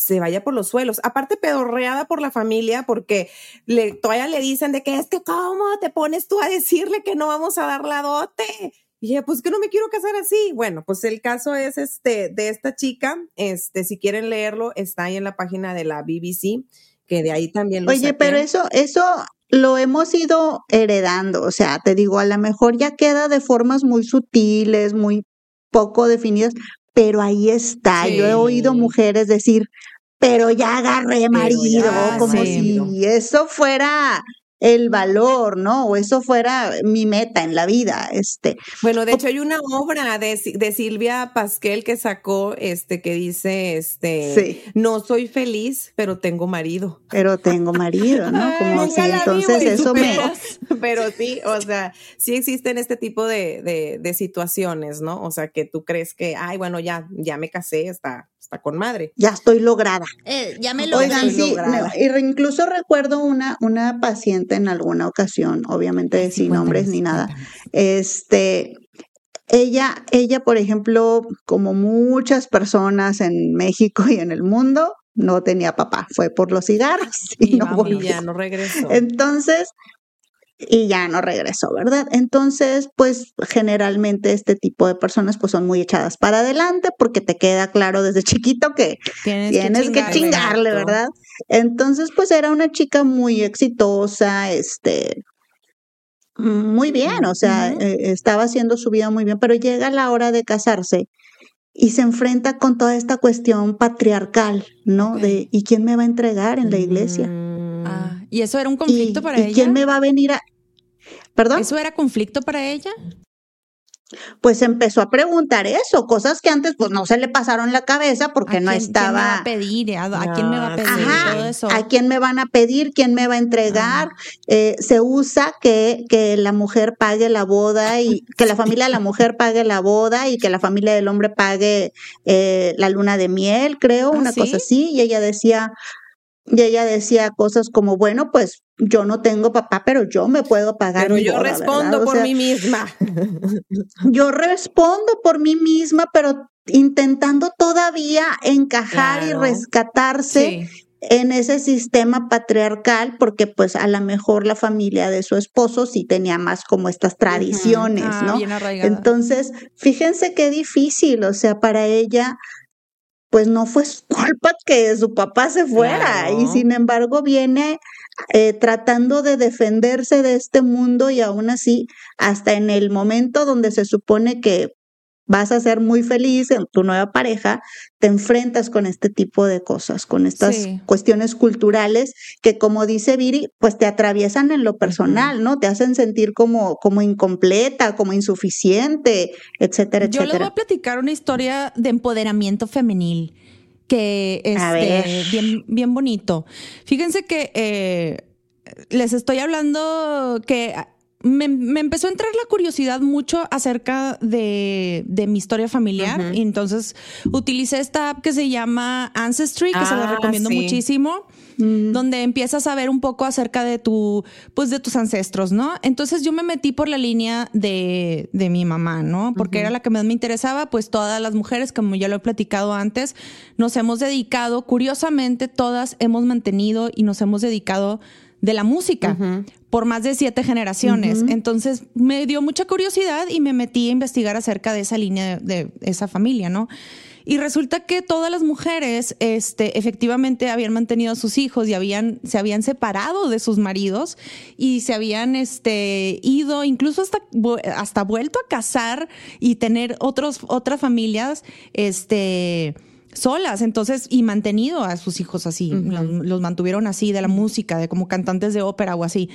se vaya por los suelos. Aparte pedorreada por la familia porque le, todavía le dicen de que es que cómo te pones tú a decirle que no vamos a dar la dote. Y dije, pues que no me quiero casar así. Bueno, pues el caso es este de esta chica, este, si quieren leerlo, está ahí en la página de la BBC, que de ahí también lo Oye, pero eso, eso lo hemos ido heredando, o sea, te digo, a lo mejor ya queda de formas muy sutiles, muy poco definidas, pero ahí está. Yo he oído mujeres decir, pero ya agarré marido, como si eso fuera el valor, ¿no? O eso fuera mi meta en la vida, este. Bueno, de hecho hay una obra de, de Silvia Pasquel que sacó, este, que dice, este, no soy feliz, pero tengo marido. Pero tengo marido, ¿no? Como si entonces eso me... Pero sí, o sea, sí existen este tipo de, de, de situaciones, ¿no? O sea, que tú crees que, ay, bueno, ya, ya me casé, está, con madre. Ya estoy lograda. Eh, ya me lo Oigan, sí, incluso recuerdo una, una paciente en alguna ocasión, obviamente sin nombres ni nada, este, ella, ella, por ejemplo, como muchas personas en México y en el mundo, no tenía papá, fue por los cigarros y, no ya no regresó. Entonces, y ya no regresó, ¿verdad? Entonces, pues generalmente este tipo de personas pues son muy echadas para adelante porque te queda claro desde chiquito que tienes, que, chingarle, ¿verdad? Entonces, pues era una chica muy exitosa, este, muy bien, o sea, eh, estaba haciendo su vida muy bien, pero llega la hora de casarse y se enfrenta con toda esta cuestión patriarcal, ¿no? De ¿y quién me va a entregar en la iglesia? Mm. Ah, ¿Y eso era un conflicto para ella? ¿Quién me va a venir a, ¿Perdón? ¿Eso era conflicto para ella? Pues empezó a preguntar eso, cosas que antes pues no se le pasaron la cabeza porque no estaba. ¿Quién me va a pedir? ¿A, quién me va a pedir? todo eso. ¿A quién me van a pedir? ¿Quién me va a entregar? Eh, se usa que, que la mujer pague la boda y que la familia de la mujer pague la boda y que la familia del hombre pague eh, la luna de miel, creo, ¿Ah, una cosa así. Y ella decía, y ella decía cosas como, bueno, pues yo no tengo papá, pero yo me puedo pagar. Pero yo respondo por mí misma. yo respondo por mí misma, pero intentando todavía encajar y rescatarse en ese sistema patriarcal, porque pues a lo mejor la familia de su esposo sí tenía más como estas tradiciones, ah, ¿no? Entonces, fíjense qué difícil, o sea, para ella pues no fue su culpa que su papá se fuera y sin embargo viene eh, tratando de defenderse de este mundo y aún así hasta en el momento donde se supone que vas a ser muy feliz en tu nueva pareja, te enfrentas con este tipo de cosas, con estas cuestiones culturales que, como dice Viri, pues te atraviesan en lo personal, ¿no? Te hacen sentir como, como incompleta, como insuficiente, etcétera, etcétera. Yo les voy a platicar una historia de empoderamiento femenil que es este, bien, bien bonito. Fíjense que eh, les estoy hablando que me, empezó a entrar la curiosidad mucho acerca de, mi historia familiar. Y entonces utilicé esta app que se llama Ancestry, que se la ah, recomiendo muchísimo, mm. donde empiezas a ver un poco acerca de tu, pues de tus ancestros, ¿no? Entonces yo me metí por la línea de, mi mamá, ¿no? Porque era la que más me interesaba, pues todas las mujeres, como ya lo he platicado antes, nos hemos dedicado, curiosamente, todas hemos mantenido y nos hemos dedicado de la música por más de siete generaciones. Entonces me dio mucha curiosidad y me metí a investigar acerca de esa línea de, esa familia, ¿no? Y resulta que todas las mujeres, este, efectivamente habían mantenido a sus hijos y habían, se habían separado de sus maridos y se habían, este, ido, incluso hasta, hasta vuelto a casar y tener otros, otras familias, este, solas, entonces, y mantenido a sus hijos así, los, mantuvieron así de la música, de como cantantes de ópera o así.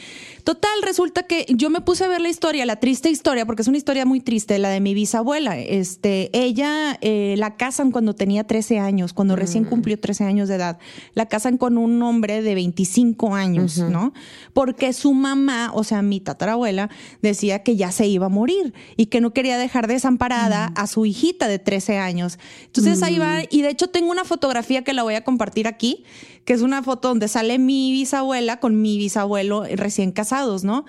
Total, resulta que yo me puse a ver la historia, la triste historia, porque es una historia muy triste, la de mi bisabuela. Este, ella eh, la casan cuando tenía 13 años, cuando recién mm. cumplió 13 años de edad. La casan con un hombre de 25 años, ¿no? Porque su mamá, o sea, mi tatarabuela, decía que ya se iba a morir y que no quería dejar desamparada mm. a su hijita de 13 años. Entonces ahí va y de hecho tengo una fotografía que la voy a compartir aquí, que es una foto donde sale mi bisabuela con mi bisabuelo recién casados, ¿no?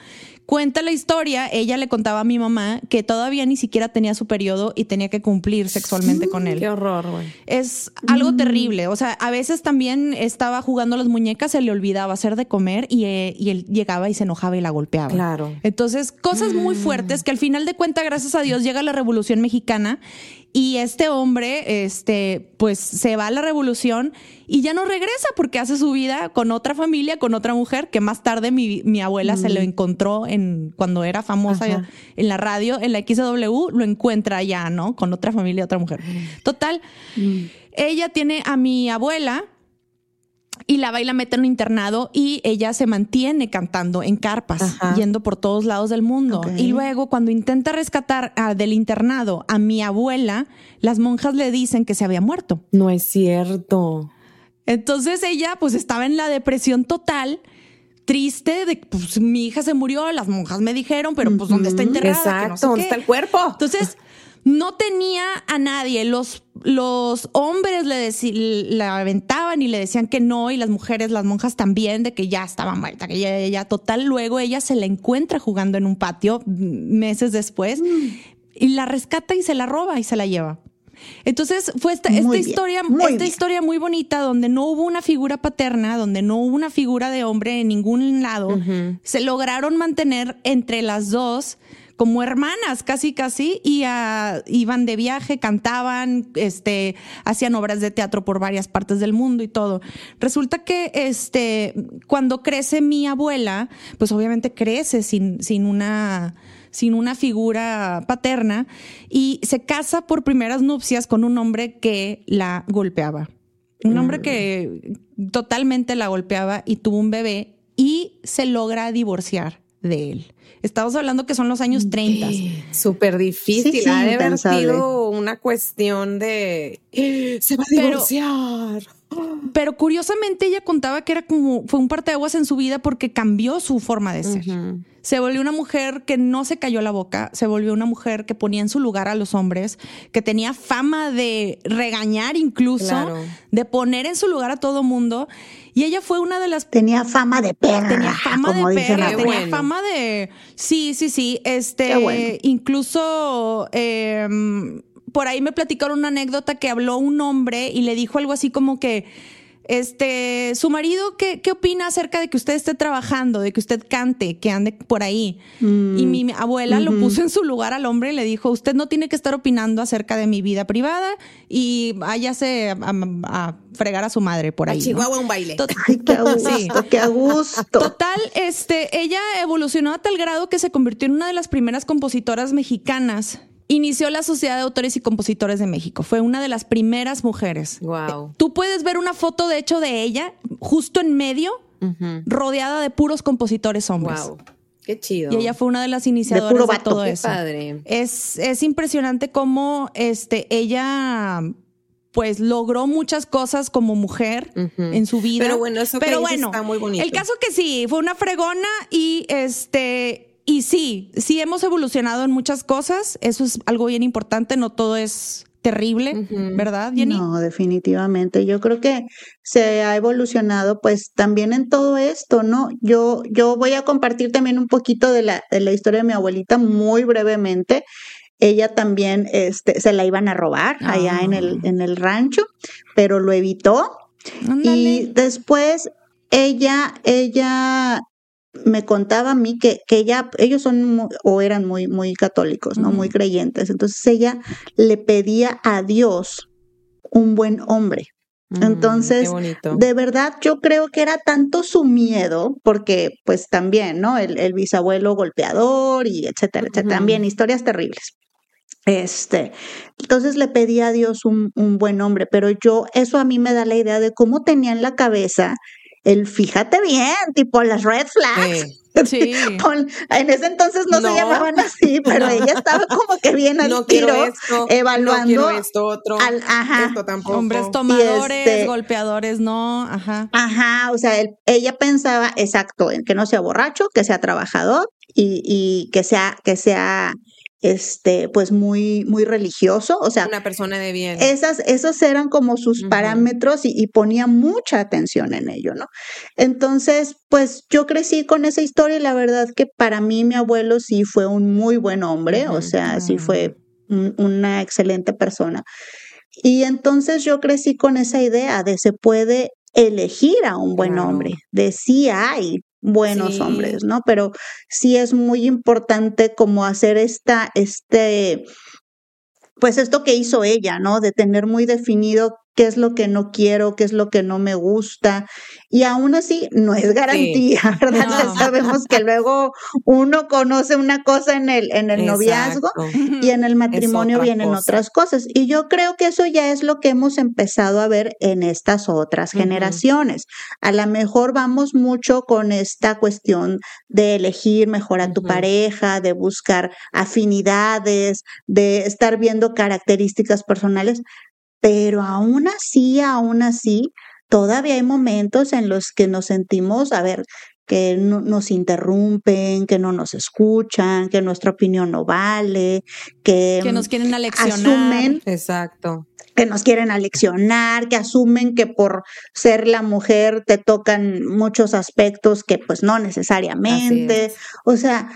Cuenta la historia, ella le contaba a mi mamá que todavía ni siquiera tenía su periodo y tenía que cumplir sexualmente con él. Qué horror, güey. Es algo terrible. O sea, a veces también estaba jugando las muñecas, se le olvidaba hacer de comer y, eh, y él llegaba y se enojaba y la golpeaba. Claro. Entonces, cosas muy fuertes que al final de cuentas, gracias a Dios, llega la Revolución Mexicana y este hombre, este, pues se va a la revolución y ya no regresa porque hace su vida con otra familia, con otra mujer, que más tarde mi, mi abuela se lo encontró en cuando era famosa Ajá. en la radio, en la XW, lo encuentra ya, ¿no? Con otra familia, otra mujer. Total, ella tiene a mi abuela y la va y la mete en un internado y ella se mantiene cantando en carpas, Ajá. yendo por todos lados del mundo. Y luego cuando intenta rescatar a- del internado a mi abuela, las monjas le dicen que se había muerto. No es cierto. Entonces ella pues estaba en la depresión total, triste de pues mi hija se murió, las monjas me dijeron, pero pues ¿dónde está enterrada? Que no sé Exacto. ¿Dónde qué. está el cuerpo? Entonces, no tenía a nadie. Los, los hombres le aventaban y le decían que no, y las mujeres, las monjas también, de que ya estaba muerta, que ya, ya, total. Luego ella se la encuentra jugando en un patio mm, meses después y la rescata y se la roba y se la lleva. Entonces fue esta, esta Muy bien, historia, esta bien. historia muy bonita donde no hubo una figura paterna, donde no hubo una figura de hombre en ningún lado. Se lograron mantener entre las dos como hermanas, casi casi, y ah, iban de viaje, cantaban, este, hacían obras de teatro por varias partes del mundo y todo. Resulta que este, cuando crece mi abuela, pues obviamente crece sin, sin una sin una figura paterna y se casa por primeras nupcias con un hombre que la golpeaba. Un hombre que totalmente la golpeaba y tuvo un bebé y se logra divorciar de él. Estamos hablando que son los años 30. Súper difícil. Sí, sí, ha de haber sido una cuestión de se va a divorciar. Pero curiosamente ella contaba que era como fue un parteaguas en su vida porque cambió su forma de ser. Se volvió una mujer que no se cayó la boca, se volvió una mujer que ponía en su lugar a los hombres, que tenía fama de regañar incluso, Claro. de poner en su lugar a todo mundo. Y ella fue una de las Tenía fama de perra. tenía fama como de perra, tenía bueno. fama de sí, sí, sí, este, Qué bueno. incluso eh, por ahí me platicaron una anécdota que habló un hombre y le dijo algo así como que este, su marido, ¿qué, qué opina acerca de que usted esté trabajando, de que usted cante, que ande por ahí? Mm, Y mi abuela lo puso en su lugar al hombre y le dijo, usted no tiene que estar opinando acerca de mi vida privada y váyase a, a- a fregar a su madre por A ahí. ¿no? Chihuahua un baile. Tot- Ay, qué a gusto, Sí. qué a gusto. Total, este, ella evolucionó a tal grado que se convirtió en una de las primeras compositoras mexicanas. Inició la Sociedad de Autores y Compositores de México. Fue una de las primeras mujeres. Wow. Tú puedes ver una foto, de hecho, de ella justo en medio, rodeada de puros compositores hombres. Wow. Qué chido. Y ella fue una de las iniciadoras puro de, vato. todo Qué eso. padre. Es, es impresionante cómo este, ella pues logró muchas cosas como mujer en su vida. Pero bueno, eso que Pero bueno, está muy bonito. El caso que sí, fue una fregona y este y sí, sí hemos evolucionado en muchas cosas. Eso es algo bien importante. No todo es terrible, ¿verdad, Jenny? No, definitivamente. Yo creo que se ha evolucionado pues también en todo esto, ¿no? Yo, yo voy a compartir también un poquito de la, de la historia de mi abuelita muy brevemente. Ella también este, se la iban a robar allá en el, en el rancho, pero lo evitó. Y después ella, ella me contaba a mí que, que ella, ellos son o eran muy, muy católicos, ¿no? Muy creyentes. Entonces ella le pedía a Dios un buen hombre. Mm, Entonces, qué bonito. de verdad, yo creo que era tanto su miedo, porque pues también, ¿no? El, el bisabuelo golpeador y etcétera, etcétera. También historias terribles. Este, entonces le pedí a Dios un, un buen hombre, pero yo, eso a mí me da la idea de cómo tenía en la cabeza el fíjate bien, tipo las red flags. Sí. En ese entonces no, No. se llamaban así, pero ella estaba como que bien al no tiro, quiero esto. evaluando No quiero esto otro. al- ajá. Esto tampoco. Hombres tomadores, este- golpeadores, no, ajá. Ajá, o sea, él- ella pensaba exacto en que no sea borracho, que sea trabajador y, y que sea, que sea este, pues muy, muy religioso, o sea, Una persona de bien. esas, esos eran como sus parámetros y, y ponía mucha atención en ello, ¿no? Entonces, pues yo crecí con esa historia y la verdad que para mí mi abuelo sí fue un muy buen hombre, o sea, sí fue un- una excelente persona. Y entonces yo crecí con esa idea de se puede elegir a un buen hombre, de sí hay buenos Sí. hombres, ¿no? Pero sí es muy importante como hacer esta, este, pues esto que hizo ella, ¿no? De tener muy definido qué es lo que no quiero, qué es lo que no me gusta. Y aún así, no es garantía, ¿verdad? No. Sabemos que luego uno conoce una cosa en el, en el noviazgo y en el matrimonio vienen cosa. otras cosas. Y yo creo que eso ya es lo que hemos empezado a ver en estas otras generaciones. A lo mejor vamos mucho con esta cuestión de elegir mejor a tu pareja, de buscar afinidades, de estar viendo características personales, pero aún así, aún así, todavía hay momentos en los que nos sentimos, a ver, que no- nos interrumpen, que no nos escuchan, que nuestra opinión no vale, que, que nos quieren aleccionar. asumen Exacto. que nos quieren aleccionar, que asumen que por ser la mujer te tocan muchos aspectos que pues no necesariamente. O sea,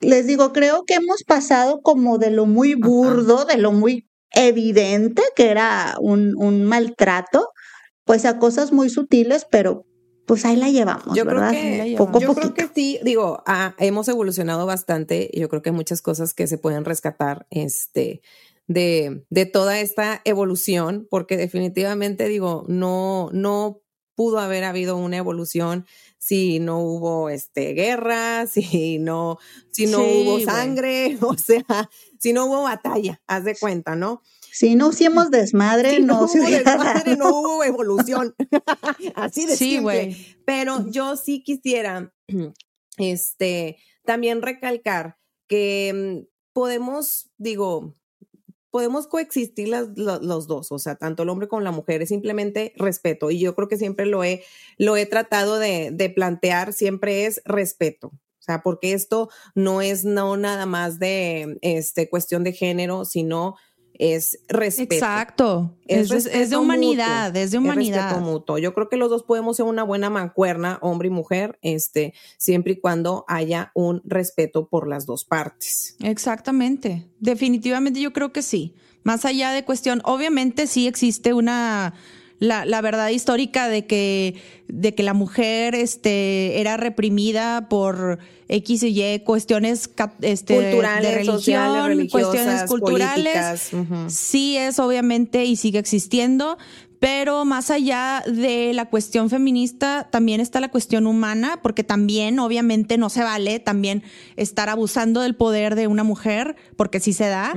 les digo, creo que hemos pasado como de lo muy burdo, de lo muy evidente que era un, un maltrato, pues a cosas muy sutiles, pero pues ahí la llevamos, Yo creo ¿verdad? que- Poco a Yo poquito. creo que sí, digo, ah, hemos evolucionado bastante. y Yo creo que hay muchas cosas que se pueden rescatar este, de, de toda esta evolución, porque definitivamente, digo, no, no pudo haber habido una evolución si no hubo este, guerra, si no, si no Sí, hubo sangre, o sea, si no hubo batalla, haz de cuenta, ¿no? Si no hicimos desmadre, Si no, no hubo desmadre, no hubo evolución. Así de Sí, simple. güey. Pero yo sí quisiera, este, también recalcar que mm, podemos, digo, podemos coexistir las, los dos, o sea, tanto el hombre como la mujer, es simplemente respeto. Y yo creo que siempre lo he, lo he tratado de, de plantear, siempre es respeto. O sea, porque esto no es no nada más de este, cuestión de género, sino es respeto. Exacto. Es, de- es humanidad, mutuo, es de es humanidad. respeto mutuo. Yo creo que los dos podemos ser una buena mancuerna, hombre y mujer, este, siempre y cuando haya un respeto por las dos partes. Exactamente. Definitivamente yo creo que sí. Más allá de cuestión, obviamente sí existe una la, la verdad histórica de que de que la mujer este era reprimida por X y Y cuestiones este, Culturales, de religión, sociales, cuestiones culturales. Sí es obviamente y sigue existiendo, pero más allá de la cuestión feminista, también está la cuestión humana, porque también obviamente no se vale también estar abusando del poder de una mujer, porque sí se da,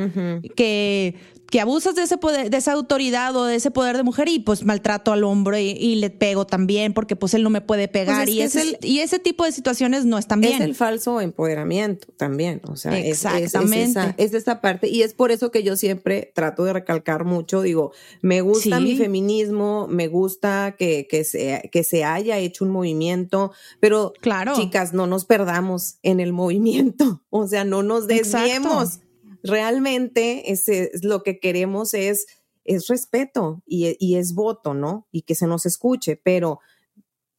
que, que abusas de ese poder, de esa autoridad o de ese poder de mujer y pues maltrato al hombre y, y le pego también, porque pues él no me puede pegar es y, que es ese, el- y ese tipo de situaciones no están bien. Es el falso empoderamiento también, o sea, es- es- es, Exactamente. esa, es esa parte y es por eso que yo siempre trato de recalcar mucho, digo, me gusta Sí. mi feminismo, me gusta que, que, se, que se haya hecho un movimiento, pero Claro. chicas, no nos perdamos en el movimiento, o sea, no nos desviemos. Realmente ese, es lo que queremos es, es respeto y, y es voto, ¿no? Y que se nos escuche, pero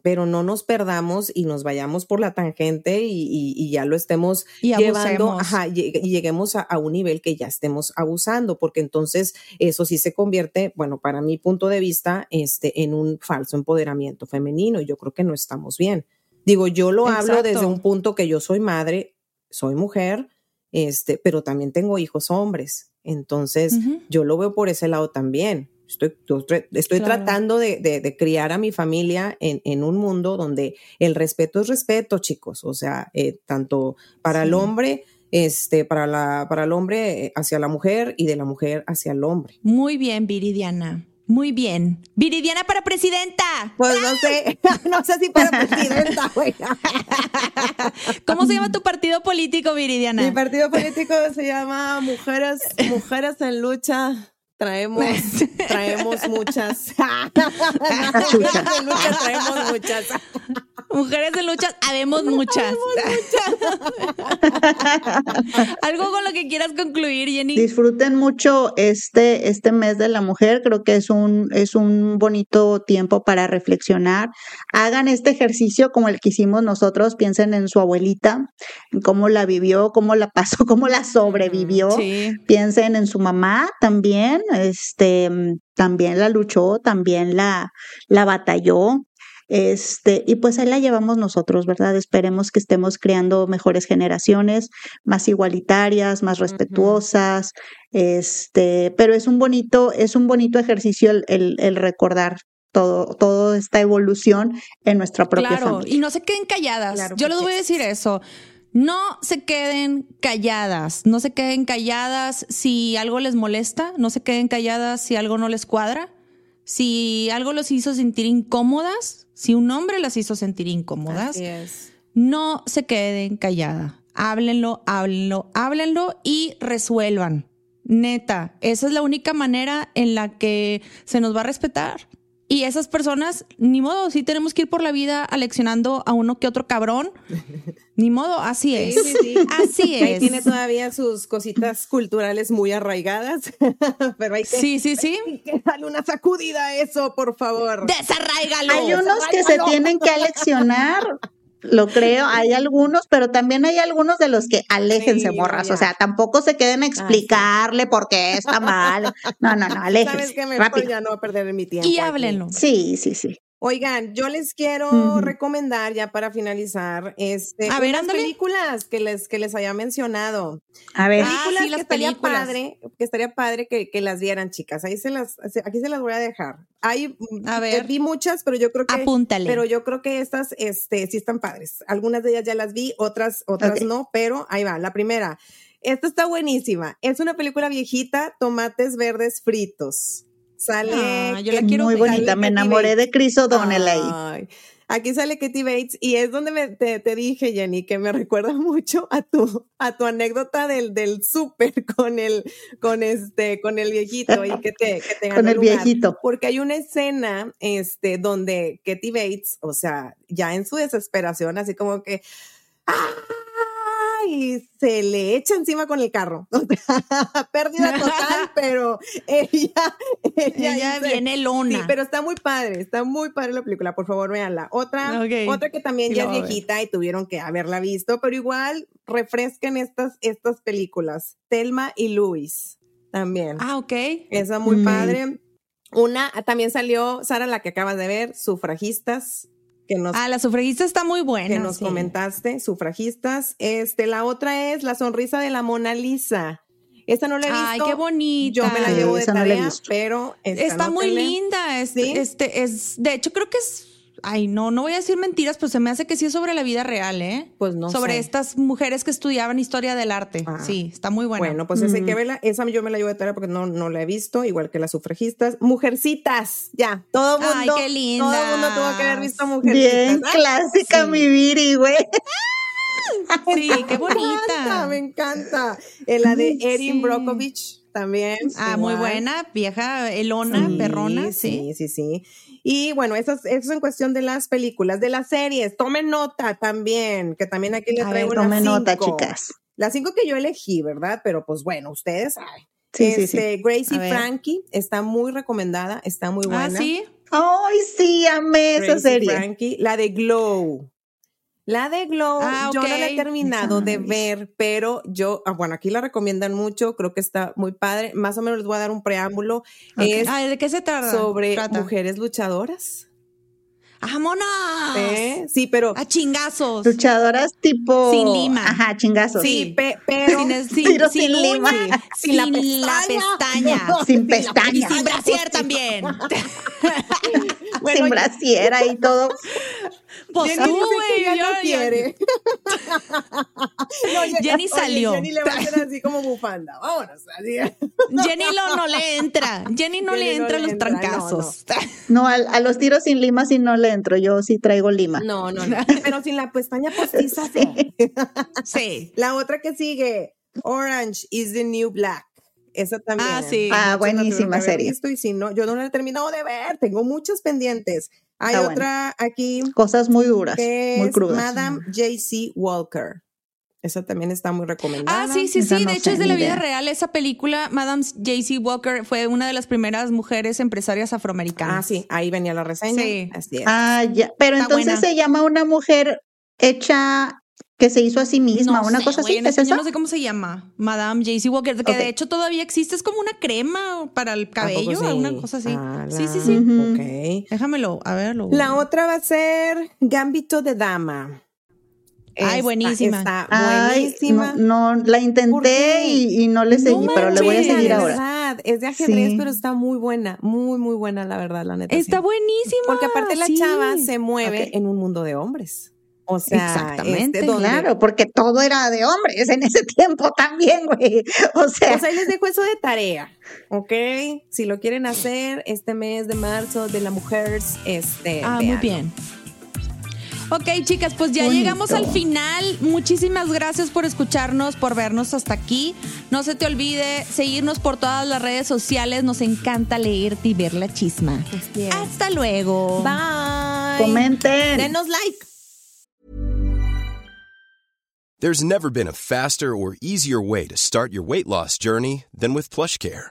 pero no nos perdamos y nos vayamos por la tangente y, y- y ya lo estemos Y llevando, ajá, y, lleguemos a, a un nivel que ya estemos abusando, porque entonces eso sí se convierte, bueno, para mi punto de vista, este, en un falso empoderamiento femenino. y Yo creo que no estamos bien. Digo, yo lo hablo desde un punto que yo soy madre, soy mujer, este, pero también tengo hijos hombres. Entonces, yo lo veo por ese lado también. Estoy, estoy Claro. tratando de, de- de criar a mi familia en, en un mundo donde el respeto es respeto, chicos. O sea, eh, tanto para el hombre, este, para la, para el hombre eh, hacia la mujer y de la mujer hacia el hombre. Muy bien, Viridiana. Muy bien. Viridiana para presidenta. Pues no sé, no sé si para presidenta, güey. ¿Cómo se llama tu partido político, Viridiana? Mi partido político se llama Mujeres, Mujeres en Lucha. Traemos, traemos muchas. Mujeres en lucha traemos muchas. Mujeres en lucha, habemos muchas. Algo con lo que quieras concluir, Jenny. Disfruten mucho este, este mes de la mujer. Creo que es un, es un bonito tiempo para reflexionar. Hagan este ejercicio como el que hicimos nosotros. Piensen en su abuelita, en cómo la vivió, cómo la pasó, cómo la sobrevivió. Piensen en su mamá también. Este, también la luchó, también la, la batalló. Este, y pues ahí la llevamos nosotros, ¿verdad? Esperemos que estemos creando mejores generaciones, más igualitarias, más respetuosas, este, pero es un bonito, es un bonito ejercicio el, el, recordar todo, toda esta evolución en nuestra propia claro, Y no se queden calladas. Yo les voy a decir eso. No se queden calladas, no se queden calladas si algo les molesta, no se queden calladas si algo no les cuadra, si algo los hizo sentir incómodas, si un hombre las hizo sentir incómodas, no se queden calladas. Háblenlo, háblenlo, háblenlo y resuelvan. Neta, esa es la única manera en la que se nos va a respetar. Y esas personas, ni modo, sí tenemos que ir por la vida aleccionando a uno que otro cabrón. Ni modo, así es. Sí, sí, Así es. tiene todavía sus cositas culturales muy arraigadas, pero hay que, sí, sí, sí. darle una sacudida a eso, por favor. Desarraigalo. Hay unos que se tienen que aleccionar lo creo, hay algunos, pero también hay algunos de los que aléjense, morras. O sea, tampoco se queden a ah, explicarle por qué está mal. No, no, no, aléjense. Sabes que mejor ya no perder mi tiempo. Y háblenlo. Sí, sí, sí. Oigan, yo les quiero recomendar ya para finalizar este a ver, unas películas que les que les haya mencionado. A ver, películas ah, que estaría padre, que estaría padre que, que, las vieran, chicas. Ahí se las aquí se las voy a dejar. Hay a ver, vi muchas, pero yo creo que apúntale. Pero yo creo que estas este sí están padres. Algunas de ellas ya las vi, otras otras no, pero ahí va. La primera. Esta está buenísima. Es una película viejita, tomates verdes fritos. Sale. Ah, yo la quiero muy bonita. Me enamoré de Chris O'Donnell ahí. Aquí sale Katie Bates y es donde me, te, dije, Jenny, que me recuerda mucho a tu, a tu anécdota del, del súper con el, con este, con el viejito y que te, que te Con el viejito. Porque hay una escena, este, donde Katie Bates, o sea, ya en su desesperación, así como que, ¡ah! Y se le echa encima con el carro. Pérdida total, pero ella, ella, viene lona. Sí, pero está muy padre, está muy padre la película, por favor, véanla. Otra, otra que también ya es viejita y tuvieron que haberla visto, pero igual refresquen estas, estas películas. Telma y Luis también. Ah, ok. Esa muy padre. Una, también salió, Sara, la que acabas de ver, Sufragistas ah, la sufragista está muy buena. Que nos comentaste, sufragistas. Este, la otra es La sonrisa de la Mona Lisa. Esta no la he visto. Ay, qué bonita. Yo me la llevo de tarea, pero está muy linda. Este, este es, de hecho, creo que es Ay, no, no voy a decir mentiras, pero se me hace que sí es sobre la vida real, ¿eh? Pues no. Sobre estas mujeres que estudiaban historia del arte. Ah. Sí, está muy buena. Bueno, pues ese que vela, esa yo me la llevo de tarea porque no, no la he visto, igual que las sufragistas. Mujercitas, ya, todo mundo. Ay, qué linda. Todo el mundo tuvo que haber visto Mujercitas. Bien clásica mi Viri, güey. Sí, qué bonita. Me encanta. La de Erin Brockovich también. Ah, muy buena, vieja, elona, perrona. Sí, sí, sí. sí. Y bueno, eso es, eso en cuestión de las películas, de las series. Tomen nota también, que también aquí le traigo una Tomen nota, chicas. Las cinco que yo elegí, ¿verdad? Pero pues bueno, ustedes saben. Sí, sí, sí. Este, Gracie Frankie está muy recomendada, está muy ah, buena. ¿Ah, sí? Ay, sí, amé esa serie. Frankie, la de Glow. La de Glow, ah, yo no la he terminado de ver, pero yo, ah, bueno, aquí la recomiendan mucho, creo que está muy padre. Más o menos les voy a dar un preámbulo. Es ah, ¿De qué se trata? Sobre mujeres luchadoras. ¡Ah, mona! ¿Eh? Sí, pero. A chingazos. Luchadoras tipo. Sin lima. Ajá, chingazos. Sí, pero. Sin, sin, sin, lima. Sin, la pestaña. sin pestaña. Y sin brasier también. sin brasier y todo. Pues Jenny tú, güey. Ya no quiere. Jenny salió. Jenny le va a hacer así como bufanda. Vámonos. Jenny lo, no le entra. Jenny no le entra a los trancazos. No, a, los tiros sin lima sí no le entro. Yo sí traigo lima. No, no, no. Pero sin la pestaña postiza, sí. sí. La otra que sigue, Orange is the New Black. Esa también. Ah, sí. Ah, buenísima serie. Esto y si no, yo no la he terminado de ver. Tengo muchos pendientes. Hay Está otra aquí Cosas muy duras, que muy es crudas. Madame J.C. Walker. Esa también está muy recomendada. Ah, sí, sí, Esa sí. no de hecho, es de la vida idea. real. Esa película, Madame J.C. Walker, fue una de las primeras mujeres empresarias afroamericanas. Ah, sí, ahí venía la reseña. Sí. Así es. Ah, ya. Pero Está entonces buena. se llama una mujer hecha que se hizo a sí misma, No una sé, cosa así. En ¿Es español eso? no sé cómo se llama. Madame J.C. Walker, que de hecho todavía existe. Es como una crema para el ¿A poco cabello, sí? alguna cosa así. Ah, sí, sí, sí. Ok. Déjamelo, a verlo. La otra va a ser Gambito de Dama. Ay, Está- buenísima. Está Ay, buenísima. no, no, la ¿Por intenté y, y no le seguí, No pero le voy a seguir ahora. verdad, es de ajedrez, Sí. pero está muy buena, muy, muy buena, la verdad, la neta. Está sí. buenísima. Porque aparte la sí. chava se mueve en un mundo de hombres. O sea, Exactamente, este, donde- Claro, porque todo era de hombres en ese tiempo también, güey. O sea, Pues ahí les dejo eso de tarea, ¿ok? Si lo quieren hacer este mes de marzo de la mujer, este. Ah, muy bien. Ok, chicas, pues ya Bonito. llegamos al final. Muchísimas gracias por escucharnos, por vernos hasta aquí. No se te olvide seguirnos por todas las redes sociales. Nos encanta leerte y ver la chisma. Hasta luego. Bye. comenten. Denos like. There's never been a faster or easier way to start your weight loss journey than with PlushCare.